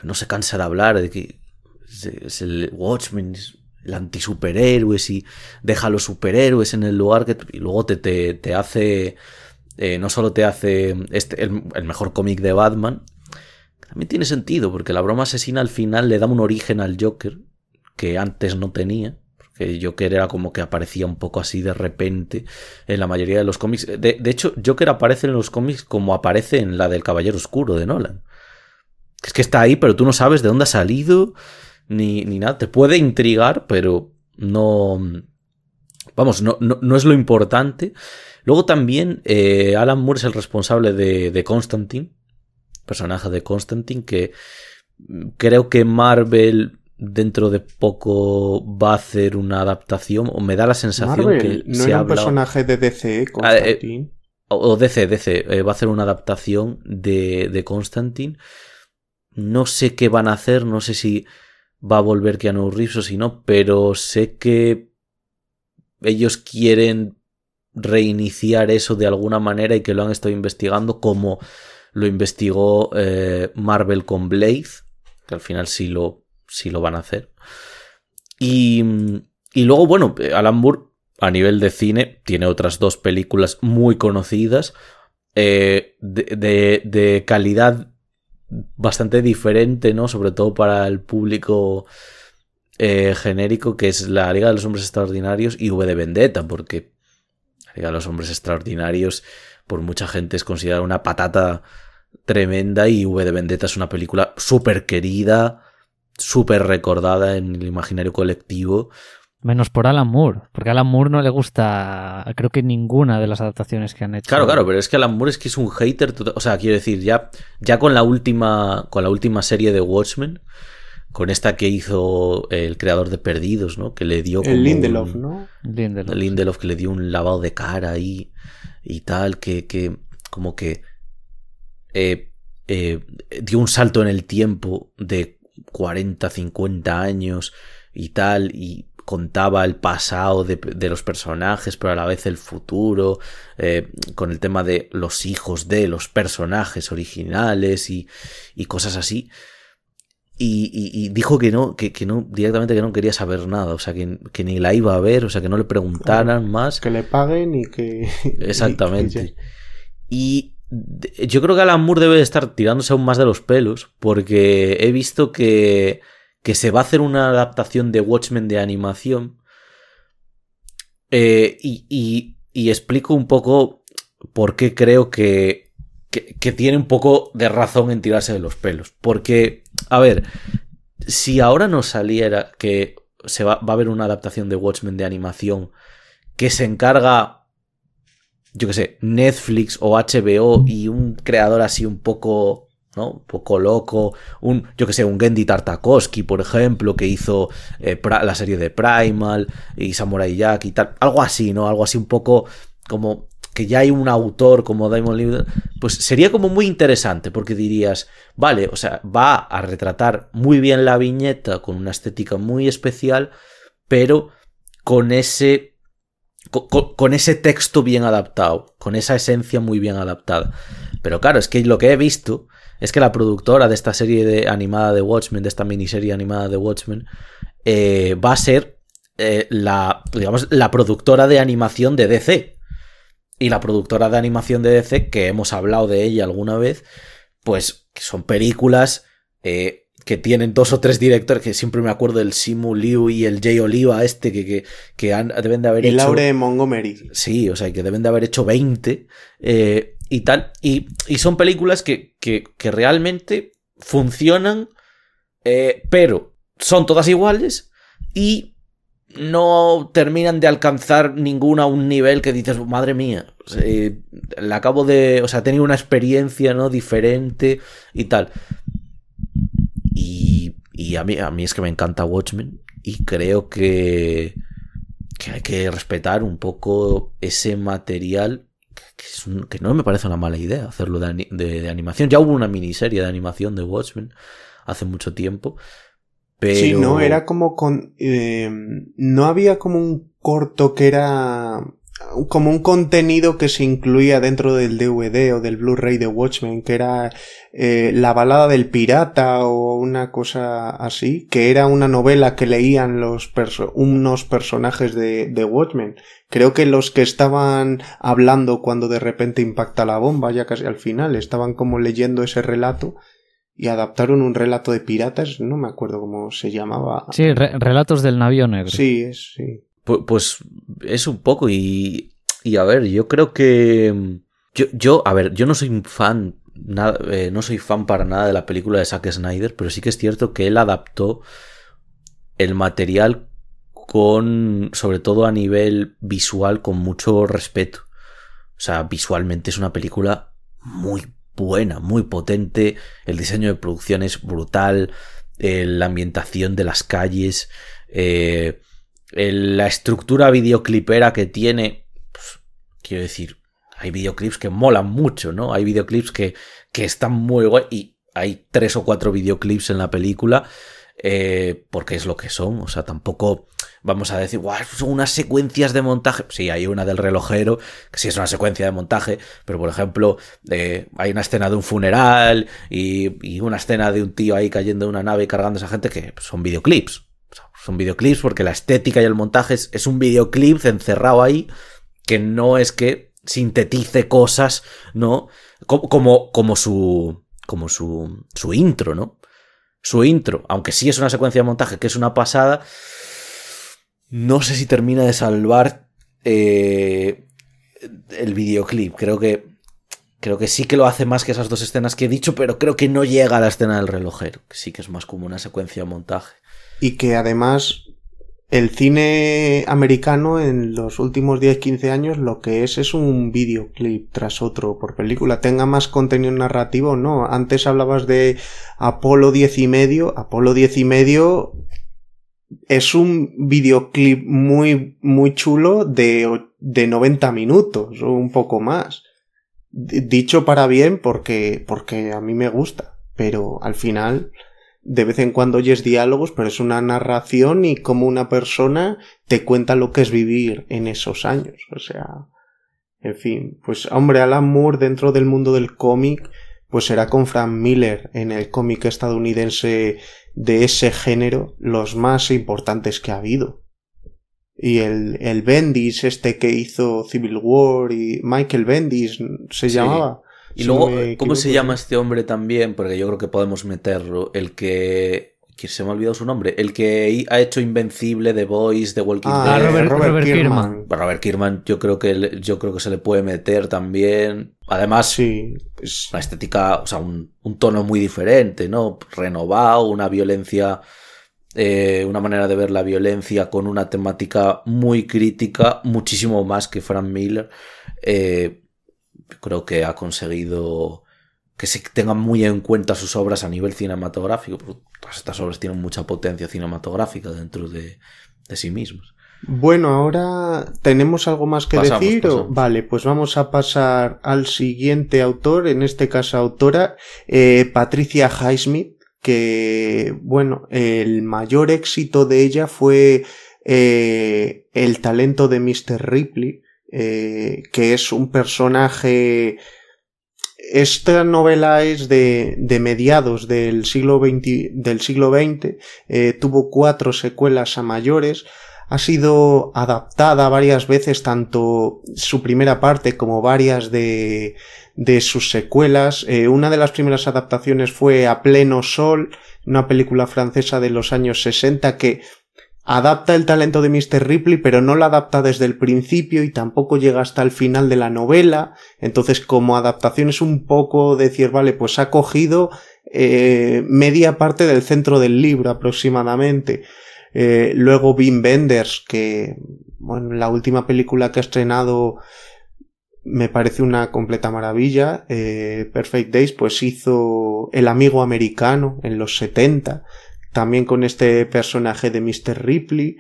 C: no se cansa de hablar de que es el Watchmen, es el antisuperhéroe, y deja a los superhéroes en el lugar que y luego te, te, te hace eh, no solo te hace este, el, el mejor cómic de Batman, también tiene sentido, porque la broma asesina al final le da un origen al Joker que antes no tenía. Porque Joker era como que aparecía un poco así de repente en la mayoría de los cómics. De, de hecho, Joker aparece en los cómics como aparece en la del Caballero Oscuro de Nolan. Es que está ahí, pero tú no sabes de dónde ha salido ni, ni nada. Te puede intrigar, pero no. Vamos, no, no, no es lo importante. Luego también eh, Alan Moore es el responsable de, de Constantine, personaje de Constantine, que mm, creo que Marvel dentro de poco va a hacer una adaptación, o me da la sensación
A: Marvel,
C: que
A: no
C: se
A: era
C: ha
A: un personaje de DC,
C: Ah, eh,
A: Constantine.
C: o o DC, DC, eh, va a hacer una adaptación de, de Constantine. No sé qué van a hacer, no sé si va a volver Keanu Reeves o si no, pero sé que ellos quieren reiniciar eso de alguna manera y que lo han estado investigando como lo investigó eh, Marvel con Blade, que al final sí lo, sí lo van a hacer. Y, y luego, bueno, Alan Moore a nivel de cine tiene otras dos películas muy conocidas eh, de, de- de calidad bastante diferente, ¿no? Sobre todo para el público eh, genérico, que es la Liga de los Hombres Extraordinarios y V de Vendetta, porque la Liga de los Hombres Extraordinarios por mucha gente es considerada una patata tremenda y V de Vendetta es una película súper querida, súper recordada en el imaginario colectivo.
B: Menos por Alan Moore, porque a Alan Moore no le gusta, creo que ninguna de las adaptaciones que han hecho.
C: Claro, claro, pero es que Alan Moore es que es un hater total. O sea, quiero decir, ya, ya con la última. Con la última serie de Watchmen. Con esta que hizo el creador de Perdidos, ¿no? Que le dio como
A: El Lindelof,
C: un-
A: ¿no?
B: Lindelof.
C: Lindelof que le dio un lavado de cara ahí y tal, que, que como que eh, eh, dio un salto en el tiempo de 40, 50 años y tal, y contaba el pasado de, de los personajes, pero a la vez el futuro, eh, con el tema de los hijos de los personajes originales y, y cosas así. Y, y- y dijo que no, que, que no, directamente que no quería saber nada, o sea, que, que ni la iba a ver, o sea, que no le preguntaran más.
A: Que le paguen y que.
C: Exactamente. Y yo creo que Alan Moore debe de estar tirándose aún más de los pelos, porque he visto que, que se va a hacer una adaptación de Watchmen de animación. Eh, y, explico un poco por qué creo que, que, que tiene un poco de razón en tirarse de los pelos. Porque, a ver, si ahora nos saliera que se va, va a haber una adaptación de Watchmen de animación que se encarga, yo qué sé, Netflix o HBO y un creador así un poco, ¿no? Un poco loco, un, yo que sé, un Gendy Tartakovsky, por ejemplo, que hizo eh, la serie de Primal y Samurai Jack y tal, algo así, ¿no? Algo así un poco como que ya hay un autor como Diamond Lee, pues sería como muy interesante porque dirías, vale, o sea, va a retratar muy bien la viñeta con una estética muy especial, pero con ese con- con ese texto bien adaptado, con esa esencia muy bien adaptada. Pero claro, es que lo que he visto es que la productora de esta serie de, animada de Watchmen, de esta miniserie animada de Watchmen, eh, va a ser eh, la, digamos, la productora de animación de DC. Y la productora de animación de DC, que hemos hablado de ella alguna vez, pues son películas eh, que tienen dos o tres directores, que siempre me acuerdo del Simu Liu y el Jay Oliva este, que, que, que han- deben de haber
A: Y
C: hecho...
A: Laure Montgomery.
C: Sí, o sea, que deben de haber hecho 20 eh, y tal. Y, y son películas que, que- que realmente funcionan, eh, pero son todas iguales y no terminan de alcanzar ninguna un nivel que dices, madre mía, eh, la acabo de, o sea, he tenido una experiencia, ¿no? Diferente y tal. Y, y a, mí, a mí es que me encanta Watchmen y creo que, que hay que respetar un poco ese material que, que, no me parece una mala idea hacerlo de, de, animación. Ya hubo una miniserie de animación de Watchmen hace mucho tiempo pero... Sí,
A: no, era como con... Eh, no había como un corto que era como un contenido que se incluía dentro del DVD o del Blu-ray de Watchmen, que era eh, la balada del pirata o una cosa así, que era una novela que leían los unos personajes de, de Watchmen. Creo que los que estaban hablando cuando de repente impacta la bomba, ya casi al final, estaban como leyendo ese relato y adaptaron un relato de piratas, no me acuerdo cómo se llamaba.
B: Sí, relatos del navío negro.
A: Sí, es, sí.
C: Pues, es un poco y, y a ver, yo creo que yo, yo a ver, yo no soy fan nada, eh, no soy fan para nada de la película de Zack Snyder, pero sí que es cierto que él adaptó el material con, sobre todo a nivel visual, con mucho respeto. O sea, visualmente es una película muy buena, muy potente, el diseño de producción es brutal, la ambientación de las calles, eh, la estructura videoclipera que tiene, pues, quiero decir, hay videoclips que molan mucho, ¿no? Hay videoclips que, que están muy guay y hay tres o cuatro videoclips en la película eh, porque es lo que son, o sea, tampoco vamos a decir, son unas secuencias de montaje. Sí, hay una del relojero, que sí es una secuencia de montaje, pero por ejemplo, eh, hay una escena de un funeral y, una escena de un tío ahí cayendo de una nave y cargando a esa gente que son videoclips. Son videoclips porque la estética y el montaje es, un videoclip encerrado ahí que no es que sintetice cosas, ¿no? Como, como, su. como su. su intro, ¿no? Su intro, aunque sí es una secuencia de montaje que es una pasada, no sé si termina de salvar eh, el videoclip. Creo que, creo que sí que lo hace más que esas dos escenas que he dicho, pero creo que no llega a la escena del relojero, sí que es más como una secuencia de montaje.
A: Y que además el cine americano en los últimos 10-15 años lo que es es un videoclip tras otro por película. Tenga más contenido narrativo no. Antes hablabas de Apolo 10 y medio. Apolo 10 y medio es un videoclip muy, muy chulo de, de 90 minutos o un poco más. Dicho para bien porque, porque a mí me gusta, pero al final de vez en cuando oyes diálogos, pero es una narración y como una persona te cuenta lo que es vivir en esos años. O sea, en fin, pues hombre, Alan Moore dentro del mundo del cómic, pues será con Frank Miller en el cómic estadounidense de ese género los más importantes que ha habido. Y el, el Bendis, este que hizo Civil War y Michael Bendis se llamaba.
C: Y luego, ¿cómo se llama este hombre también? Porque yo creo que podemos meterlo. El que. que se me ha olvidado su nombre. El que ha hecho Invencible, The Voice, The Walking
B: ah,
C: Dead.
B: Robert, Robert, Kirkman.
C: Robert Kirkman, yo creo que yo creo que se le puede meter también. Además,
A: sí,
C: la estética, o sea, un, un, tono muy diferente, ¿no? Renovado, una violencia. Eh, una manera de ver la violencia con una temática muy crítica, muchísimo más que Frank Miller. Eh, creo que ha conseguido que se tengan muy en cuenta sus obras a nivel cinematográfico. todas estas obras tienen mucha potencia cinematográfica dentro de, sí mismos.
A: Bueno, ahora tenemos algo más que decir. Vale, pues vamos a pasar al siguiente autor, en este caso autora, eh, Patricia Highsmith, que, bueno, el mayor éxito de ella fue eh, el talento de Mr. Ripley, eh, que es un personaje... Esta novela es de, de mediados del siglo XX, del siglo eh, tuvo cuatro secuelas a mayores, ha sido adaptada varias veces, tanto su primera parte como varias de, de sus secuelas. Eh, una de las primeras adaptaciones fue A Pleno Sol, una película francesa de los años 60 que adapta el talento de Mr. Ripley, pero no lo adapta desde el principio y tampoco llega hasta el final de la novela. Entonces, como adaptación es un poco decir, vale, pues ha cogido eh, media parte del centro del libro aproximadamente. Eh, luego Wim Wenders, que bueno, la última película que ha estrenado me parece una completa maravilla. Eh, Perfect Days, pues hizo El amigo americano en los 70, también con este personaje de Mr. Ripley.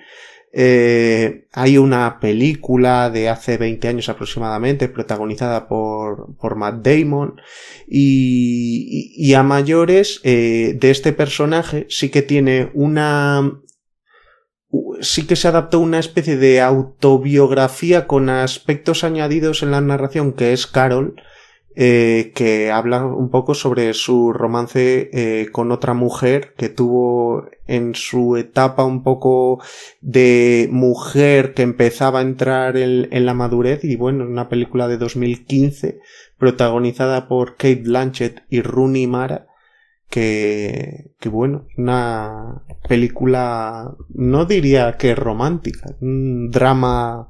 A: Eh, hay una película de hace 20 años aproximadamente, protagonizada por, por Matt Damon. Y, y, a mayores, eh, de este personaje sí que tiene una sí que se adaptó una especie de autobiografía con aspectos añadidos en la narración que es Carol, eh, que habla un poco sobre su romance eh, con otra mujer que tuvo en su etapa un poco de mujer que empezaba a entrar en, en la madurez y bueno, una película de 2015 protagonizada por Kate Blanchett y Rooney Mara que, que bueno, una película, no diría que romántica, un drama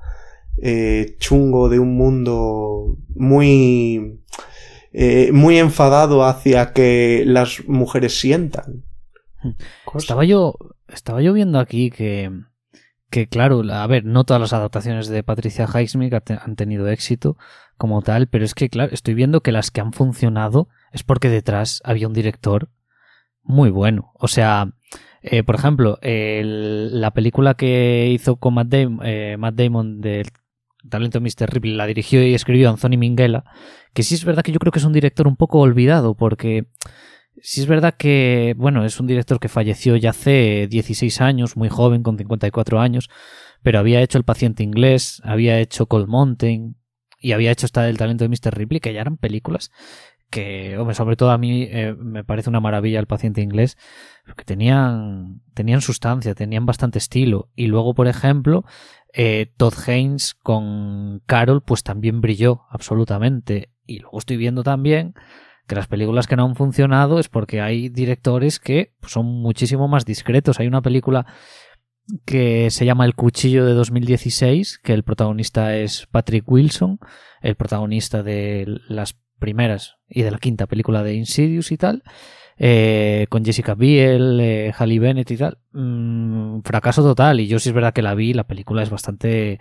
A: eh, chungo de un mundo muy, eh, muy enfadado hacia que las mujeres sientan.
B: Estaba yo, estaba yo viendo aquí que, que claro, a ver, no todas las adaptaciones de Patricia Highsmith han tenido éxito como tal, pero es que, claro, estoy viendo que las que han funcionado es porque detrás había un director muy bueno. O sea, eh, por ejemplo, la película que hizo con Matt Damon, eh, Damon del talento Mr. Ripley la dirigió y escribió Anthony Minghella, que sí es verdad que yo creo que es un director un poco olvidado, porque sí es verdad que, bueno, es un director que falleció ya hace 16 años, muy joven, con 54 años, pero había hecho El paciente inglés, había hecho Cold Mountain y había hecho esta del talento de Mr. Ripley, que ya eran películas que, hombre, sobre todo a mí eh, me parece una maravilla el paciente inglés, que tenían, tenían sustancia, tenían bastante estilo. Y luego, por ejemplo, eh, Todd Haynes con Carol, pues también brilló absolutamente. Y luego estoy viendo también que las películas que no han funcionado es porque hay directores que son muchísimo más discretos. Hay una película que se llama El Cuchillo de 2016, que el protagonista es Patrick Wilson, el protagonista de las primeras y de la quinta película de Insidious y tal, eh, con Jessica Biel, eh, Halle Bennett y tal, mm, fracaso total. Y yo sí es verdad que la vi, la película es bastante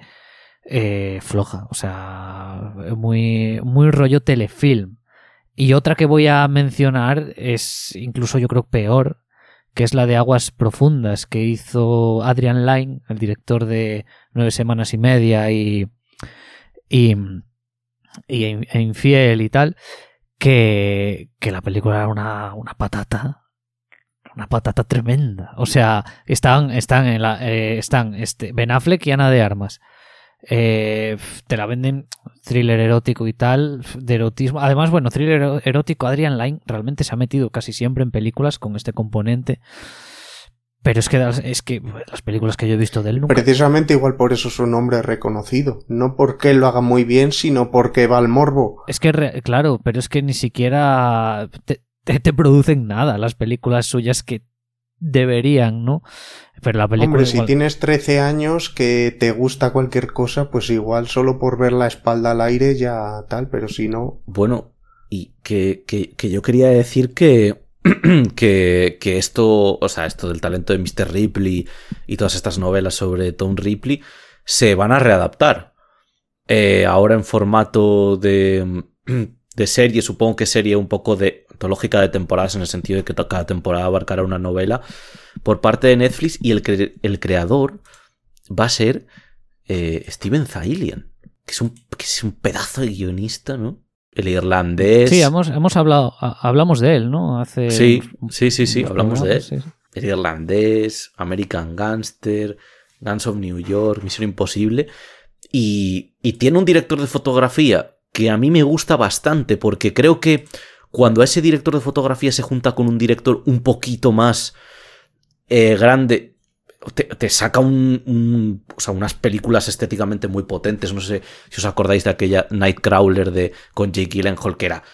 B: eh, floja, o sea, muy, muy rollo telefilm. Y otra que voy a mencionar es incluso yo creo peor, que es la de Aguas Profundas, que hizo Adrian Lyne, el director de Nueve Semanas y Media y, y, y e Infiel y tal, que, que la película era una, una patata una patata tremenda. O sea, están, están en la, eh, están este, Ben Affleck y Ana de Armas. Eh, te la venden thriller erótico y tal, de erotismo. Además, bueno, thriller erótico, Adrian Lyne realmente se ha metido casi siempre en películas con este componente. Pero es que, es que las películas que yo he visto de él nunca...
A: Precisamente igual por eso es un hombre reconocido. No porque lo haga muy bien, sino porque va al morbo.
B: Es que, claro, pero es que ni siquiera te, te, producen nada las películas suyas que deberían, ¿no? Pero la película...
A: Hombre, si tienes 13 años que te gusta cualquier cosa, pues igual solo por ver la espalda al aire ya tal, pero si no...
C: Bueno, y que, que, que yo quería decir que que, que, esto, o sea, esto del talento de Mr. Ripley y todas estas novelas sobre Tom Ripley se van a readaptar. Eh, ahora en formato de, de serie, supongo que sería un poco de lógica de temporadas en el sentido de que cada temporada abarcará una novela por parte de Netflix y el, el creador va a ser eh, Steven Zaillian, que es, un, que es un pedazo de guionista, ¿no? el irlandés.
B: Sí, hemos, hemos hablado, hablamos de él, ¿no? Hace
C: sí, sí, sí, sí, hablamos de él. El irlandés, American Gangster, Guns of New York, Misión Imposible. Y, y tiene un director de fotografía que a mí me gusta bastante porque creo que cuando ese director de fotografía se junta con un director un poquito más eh, grande, te, saca unas películas estéticamente muy potentes. No sé si os acordáis de aquella Nightcrawler de, con Jake Gyllenhaal, que era,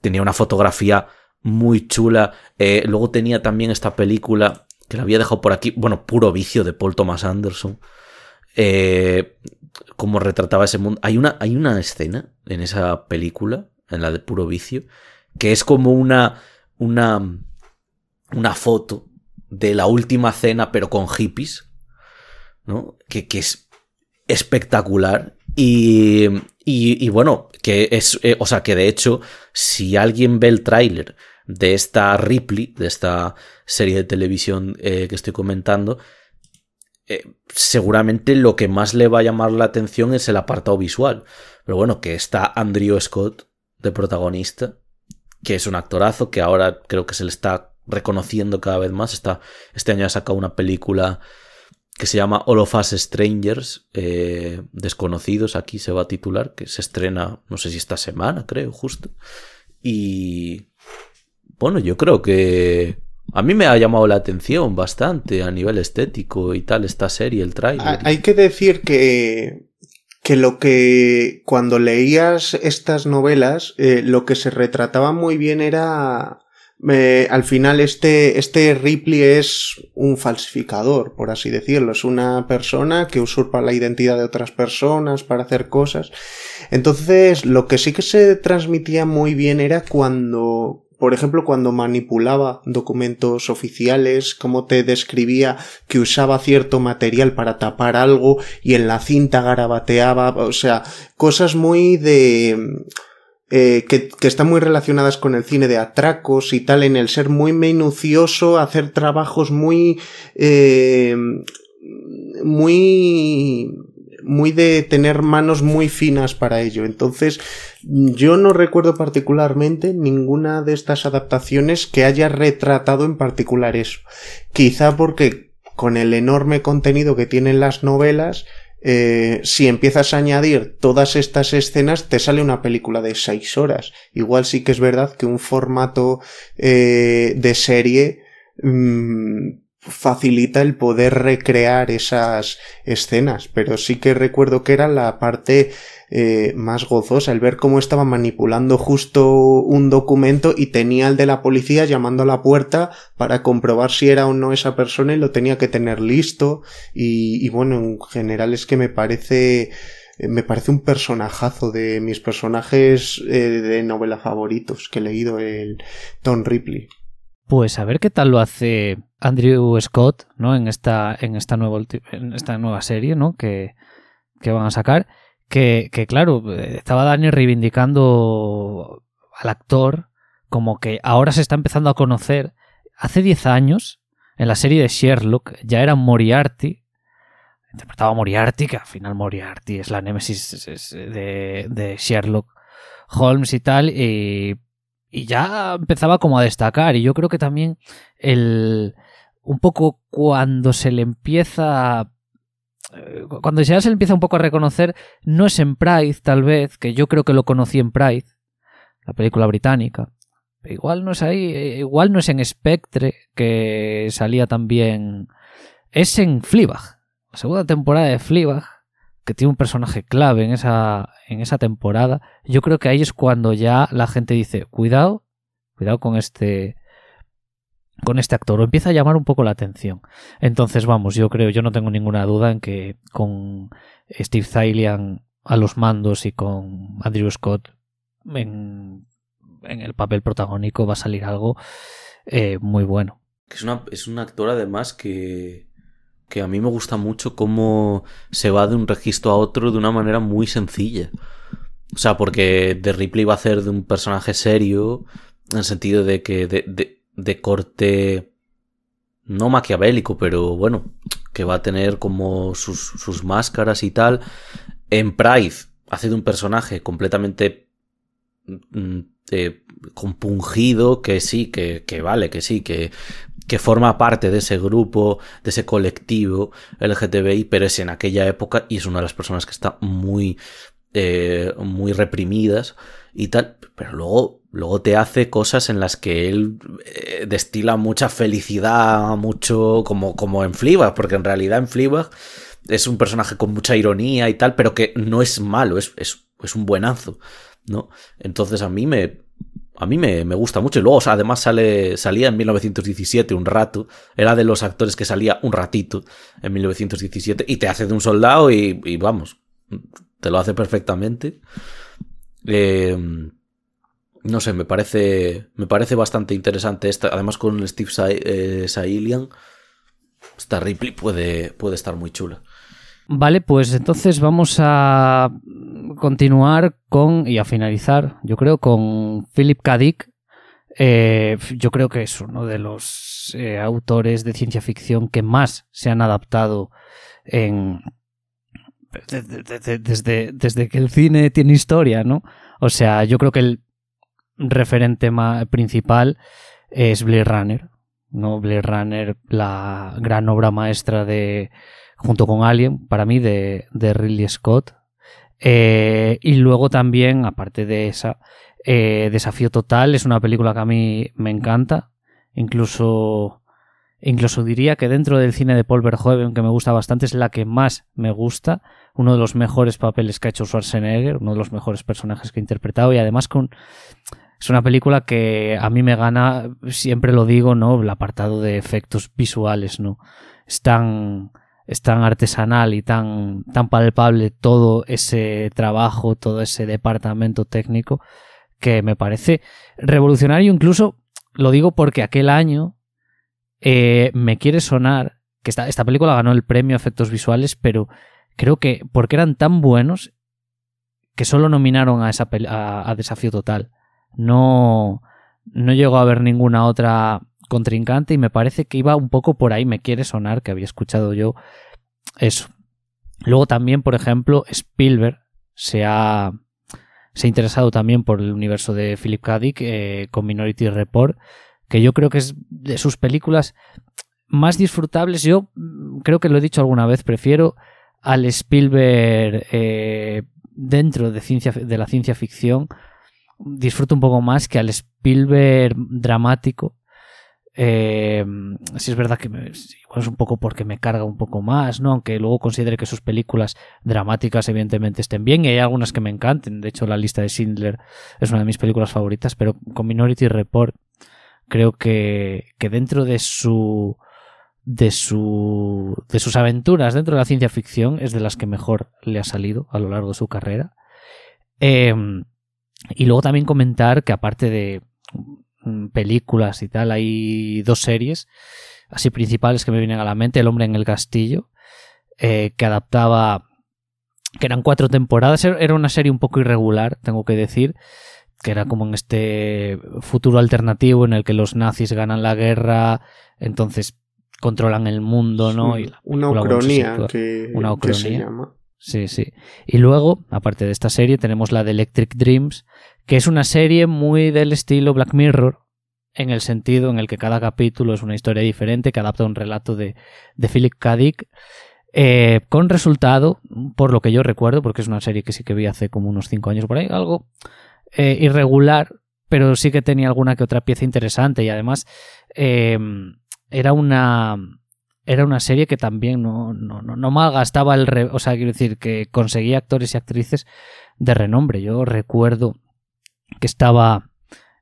C: tenía una fotografía muy chula. Eh, luego tenía también esta película que la había dejado por aquí, bueno, puro vicio de Paul Thomas Anderson. Eh, como retrataba ese mundo. Hay una, hay una escena en esa película, en la de puro vicio, que es como una, una, una foto de la última cena, pero con hippies. ¿no? Que, es espectacular y, y, bueno, que es, eh, o sea, que de hecho, si alguien ve el tráiler de esta Ripley, de esta serie de televisión eh, que estoy comentando, eh, seguramente lo que más le va a llamar la atención es el apartado visual. Pero bueno, que está Andrew Scott de protagonista, que es un actorazo, que ahora creo que se le está reconociendo cada vez más. Este año ha sacado una película que se llama All of Us Strangers, eh, desconocidos, aquí se va a titular, que se estrena, no sé si esta semana, creo, justo. Y bueno, yo creo que a mí me ha llamado la atención bastante a nivel estético y tal esta serie, el trailer.
A: Hay que decir que, que lo que cuando leías estas novelas, eh, lo que se retrataba muy bien era... Eh, al final este, este Ripley es un falsificador, por así decirlo. Es una persona que usurpa la identidad de otras personas para hacer cosas. Entonces, lo que sí que se transmitía muy bien era cuando, por ejemplo, cuando manipulaba documentos oficiales, cómo te describía que usaba cierto material para tapar algo y en la cinta garabateaba, o sea, cosas muy de... Eh, que, están muy relacionadas con el cine de atracos y tal, en el ser muy minucioso, hacer trabajos muy... Eh, muy muy de tener manos muy finas para ello. Entonces, yo no recuerdo particularmente ninguna de estas adaptaciones que haya retratado en particular eso. Quizá porque con el enorme contenido que tienen las novelas, eh, si empiezas a añadir todas estas escenas, te sale una película de seis horas. Igual sí que es verdad que un formato eh, de serie mm, facilita el poder recrear esas escenas, pero sí que recuerdo que era la parte eh, más gozosa, el ver cómo estaba manipulando justo un documento y tenía el de la policía llamando a la puerta para comprobar si era o no esa persona y lo tenía que tener listo y, bueno, en general es que me parece me parece un personajazo de mis personajes eh, de novela favoritos que he leído el Tom Ripley.
B: Pues a ver qué tal lo hace Andrew Scott, ¿no? En esta, en esta, nueva, esta nueva serie, ¿no? Que, van a sacar. Que, que, claro, estaba Daniel reivindicando al actor como que ahora se está empezando a conocer. Hace 10 años, en la serie de Sherlock, ya era Moriarty. Interpretaba a Moriarty, que al final Moriarty es la némesis de, de Sherlock Holmes y tal. Y y ya empezaba como a destacar. Y yo creo que también el un poco cuando se le empieza eh, cuando ya se le empieza un poco a reconocer no es en Pride tal vez que yo creo que lo conocí en Pride la película británica igual no es ahí eh, igual no es en Spectre que salía también es en Fleabag la segunda temporada de Fleabag que tiene un personaje clave en esa, en esa temporada, yo creo que ahí es cuando ya la gente dice, cuidado, cuidado con este con este actor, o empieza a llamar un poco la atención. Entonces, vamos, yo creo, yo no tengo ninguna duda en que con Steve Zailian a los mandos y con Andrew Scott en, el papel protagónico va a salir algo eh, muy bueno.
C: Es, una, es un actor además que, que a mí me gusta mucho cómo se va de un registro a otro de una manera muy sencilla. O sea, porque de Ripley va a ser de un personaje serio, en el sentido de que de, de, corte no maquiavélico, pero bueno, que va a tener como sus, sus máscaras y tal. En Pride hace de un personaje completamente mm, eh, compungido, que sí, que, que, vale, que sí, que que forma parte de ese grupo, de ese colectivo LGTBI, pero es en aquella época y es una de las personas que está muy, eh, muy reprimidas y tal, pero luego, luego te hace cosas en las que él eh, destila mucha felicidad, mucho como, como en Fleabag, porque en realidad en Fleabag es un personaje con mucha ironía y tal, pero que no es malo, es, es, es un buenazo, ¿no? Entonces a mí me, a mí me, gusta mucho. Y luego, además, sale, salía en 1917 un rato. Era de los actores que salía un ratito en 1917 y te hace de un soldado y, vamos, te lo hace perfectamente. Eh, no sé, me parece, me parece bastante interesante esta. Además, con Steve eh, Sailian, esta Ripley puede, puede estar muy chula.
B: Vale, pues entonces vamos a continuar con y a finalizar, yo creo, con Philip K. Dick. Eh, yo creo que es uno de los eh, autores de ciencia ficción que más se han adaptado en, desde, desde que el cine tiene historia, ¿no? O sea, yo creo que el referente principal es Blade Runner, ¿no? Blade Runner, la gran obra maestra de, junto con Alien, para mí, de, de Ridley Scott. Eh, y luego también, aparte de esa, eh, Desafío Total es una película que a mí me encanta. Incluso, incluso diría que dentro del cine de Paul Verhoeven, que me gusta bastante, es la que más me gusta. Uno de los mejores papeles que ha hecho Schwarzenegger, uno de los mejores personajes que ha interpretado y además con... Es una película que a mí me gana, siempre lo digo, ¿no? El apartado de efectos visuales, ¿no? Es tan, es tan artesanal y tan, tan palpable todo ese trabajo, todo ese departamento técnico que me parece revolucionario. Incluso lo digo porque aquel año eh, me quiere sonar que esta, esta película ganó el premio a efectos visuales, pero creo que porque eran tan buenos que solo nominaron a, esa a, Desafío Total. No, no llegó a haber ninguna otra contrincante y me parece que iba un poco por ahí, me quiere sonar que había escuchado yo eso. Luego también, por ejemplo, Spielberg se ha, se interesado también por el universo de Philip K. Dick eh, con Minority Report, que yo creo que es de sus películas más disfrutables. Yo mm, creo que lo he dicho alguna vez, prefiero al Spielberg eh, dentro de, ciencia, de la ciencia ficción. Disfruto un poco más que al Spielberg dramático. Eh, si es verdad que es un poco porque me carga un poco más, ¿no? Aunque luego considere que sus películas dramáticas evidentemente estén bien y hay algunas que me encanten. De hecho, la lista de Schindler es una de mis películas favoritas, pero con Minority Report creo que, que dentro de su de su de sus aventuras dentro de la ciencia ficción es de las que mejor le ha salido a lo largo de su carrera. Em, y luego también comentar que aparte de películas y tal, hay dos series así principales que me vienen a la mente. El hombre en el castillo, eh, que adaptaba, que eran cuatro temporadas. Era una serie un poco irregular, tengo que decir, que era como en este futuro alternativo en el que los nazis ganan la guerra, entonces controlan el mundo, ¿no?
A: y una ucronía que, una se llama.
B: Sí, sí. Y luego, aparte de esta serie, tenemos la de Electric Dreams, que es una serie muy del estilo Black Mirror, en el sentido en el que cada capítulo es una historia diferente que adapta un relato de, de Philip K. Dick, eh, con resultado, por lo que yo recuerdo, porque es una serie que sí que vi hace como unos 5 años por ahí, algo eh, irregular, pero sí que tenía alguna que otra pieza interesante y además em, era una era una serie que también no, no, no, no malgastaba el... o sea, quiero decir, que conseguía actores y actrices de renombre. Yo recuerdo que estaba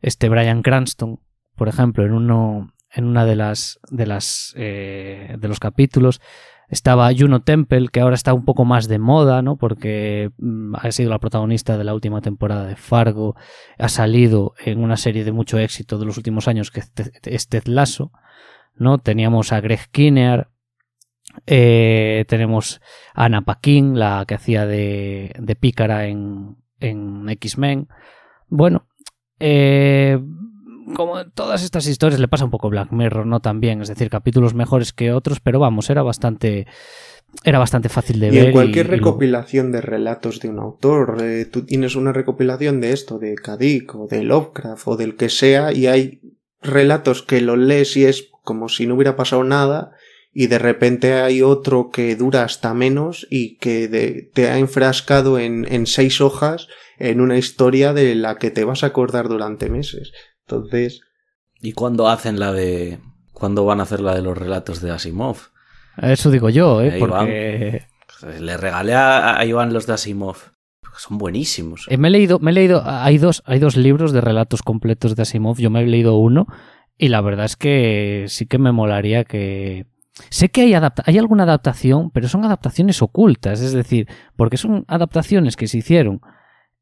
B: este Brian Cranston, por ejemplo, en uno, en una de las, de las, eh, de los capítulos, estaba Juno Temple, que ahora está un poco más de moda, ¿no? Porque mm, ha sido la protagonista de la última temporada de Fargo, ha salido en una serie de mucho éxito de los últimos años que es Ted Lasso, ¿no? Teníamos a Greg Kinnear, eh, tenemos a Anna Paquin, la que hacía de, de Pícara en, en X-Men. Bueno, eh, como todas estas historias le pasa un poco Black Mirror, ¿no? También, es decir, capítulos mejores que otros, pero vamos, era bastante era bastante fácil de
A: ver. Y en cualquier recopilación de relatos de un autor, eh, tú tienes una recopilación de esto, de Kadik o de Lovecraft o del que sea, y hay relatos que lo lees y es como si no hubiera pasado nada, y de repente hay otro que dura hasta menos y que te ha enfrascado en, en seis hojas en una historia de la que te vas a acordar durante meses. Entonces.
C: ¿Y cuándo hacen la de. ¿Cuándo van a hacer la de los relatos de Asimov?
B: Eso digo yo, ¿eh? Porque.
C: Le regalé a, Iván los de Asimov. Son buenísimos.
B: Eh, me he leído, me he leído. Hay dos, hay dos libros de relatos completos de Asimov. Yo me he leído uno. Y la verdad es que sí que me molaría que. Sé que hay, hay alguna adaptación, pero son adaptaciones ocultas. Es decir, porque son adaptaciones que se hicieron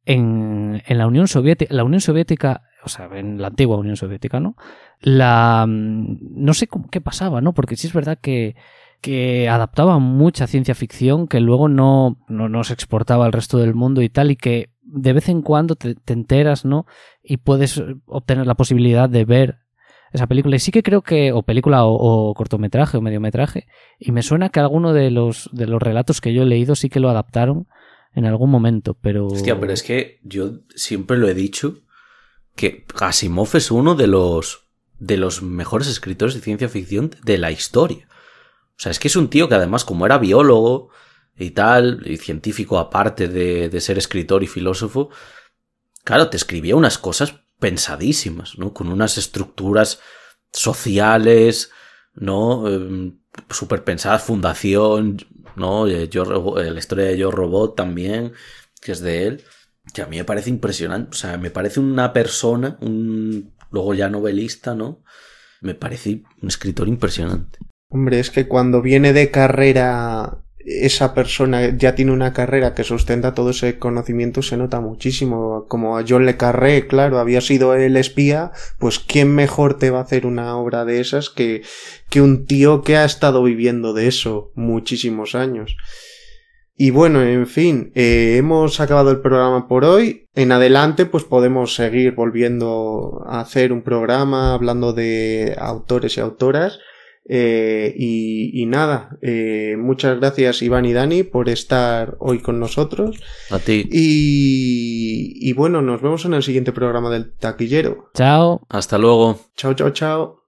B: en, en la Unión Soviética. La Unión Soviética o sea, en la antigua Unión Soviética, ¿no? La, mm, no sé qué pasaba, ¿no? Porque sí es verdad que, que adaptaba mucha ciencia ficción que luego no, no, se exportaba al resto del mundo y tal, y que de vez en cuando te, te enteras, ¿no? Y puedes obtener la posibilidad de ver esa película. Y sí que creo que, o película o, cortometraje o mediometraje, y me suena que alguno de los, de los relatos que yo he leído sí que lo adaptaron en algún momento, pero...
C: Hostia, pero es que yo siempre lo he dicho, que Asimov es uno de los, de los mejores escritores de ciencia ficción de la historia. O sea, es que es un tío que además, como era biólogo y tal, y científico aparte de, de ser escritor y filósofo, claro, te escribía unas cosas pensadísimas, ¿no? Con unas estructuras sociales, ¿no? Eh, Súper pensadas, fundación, ¿no? Eh, yo, eh, la historia de Yo Robot también, que es de él, que a mí me parece impresionante, o sea, me parece una persona, un luego ya novelista, ¿no? Me parece un escritor impresionante.
A: Hombre, es que cuando viene de carrera esa persona ya tiene una carrera que sustenta todo ese conocimiento se nota muchísimo. Como a John Le Carré, claro, había sido el espía, pues quién mejor te va a hacer una obra de esas que, que un tío que ha estado viviendo de eso muchísimos años. Y bueno, en fin, eh, hemos acabado el programa por hoy. En adelante, pues podemos seguir volviendo a hacer un programa hablando de autores y autoras. Eh, y, nada, eh, muchas gracias Iván y Dani por estar hoy con nosotros.
C: A ti.
A: Y, y bueno, nos vemos en el siguiente programa del taquillero.
B: Chao.
C: Hasta luego.
A: Chao, chao, chao.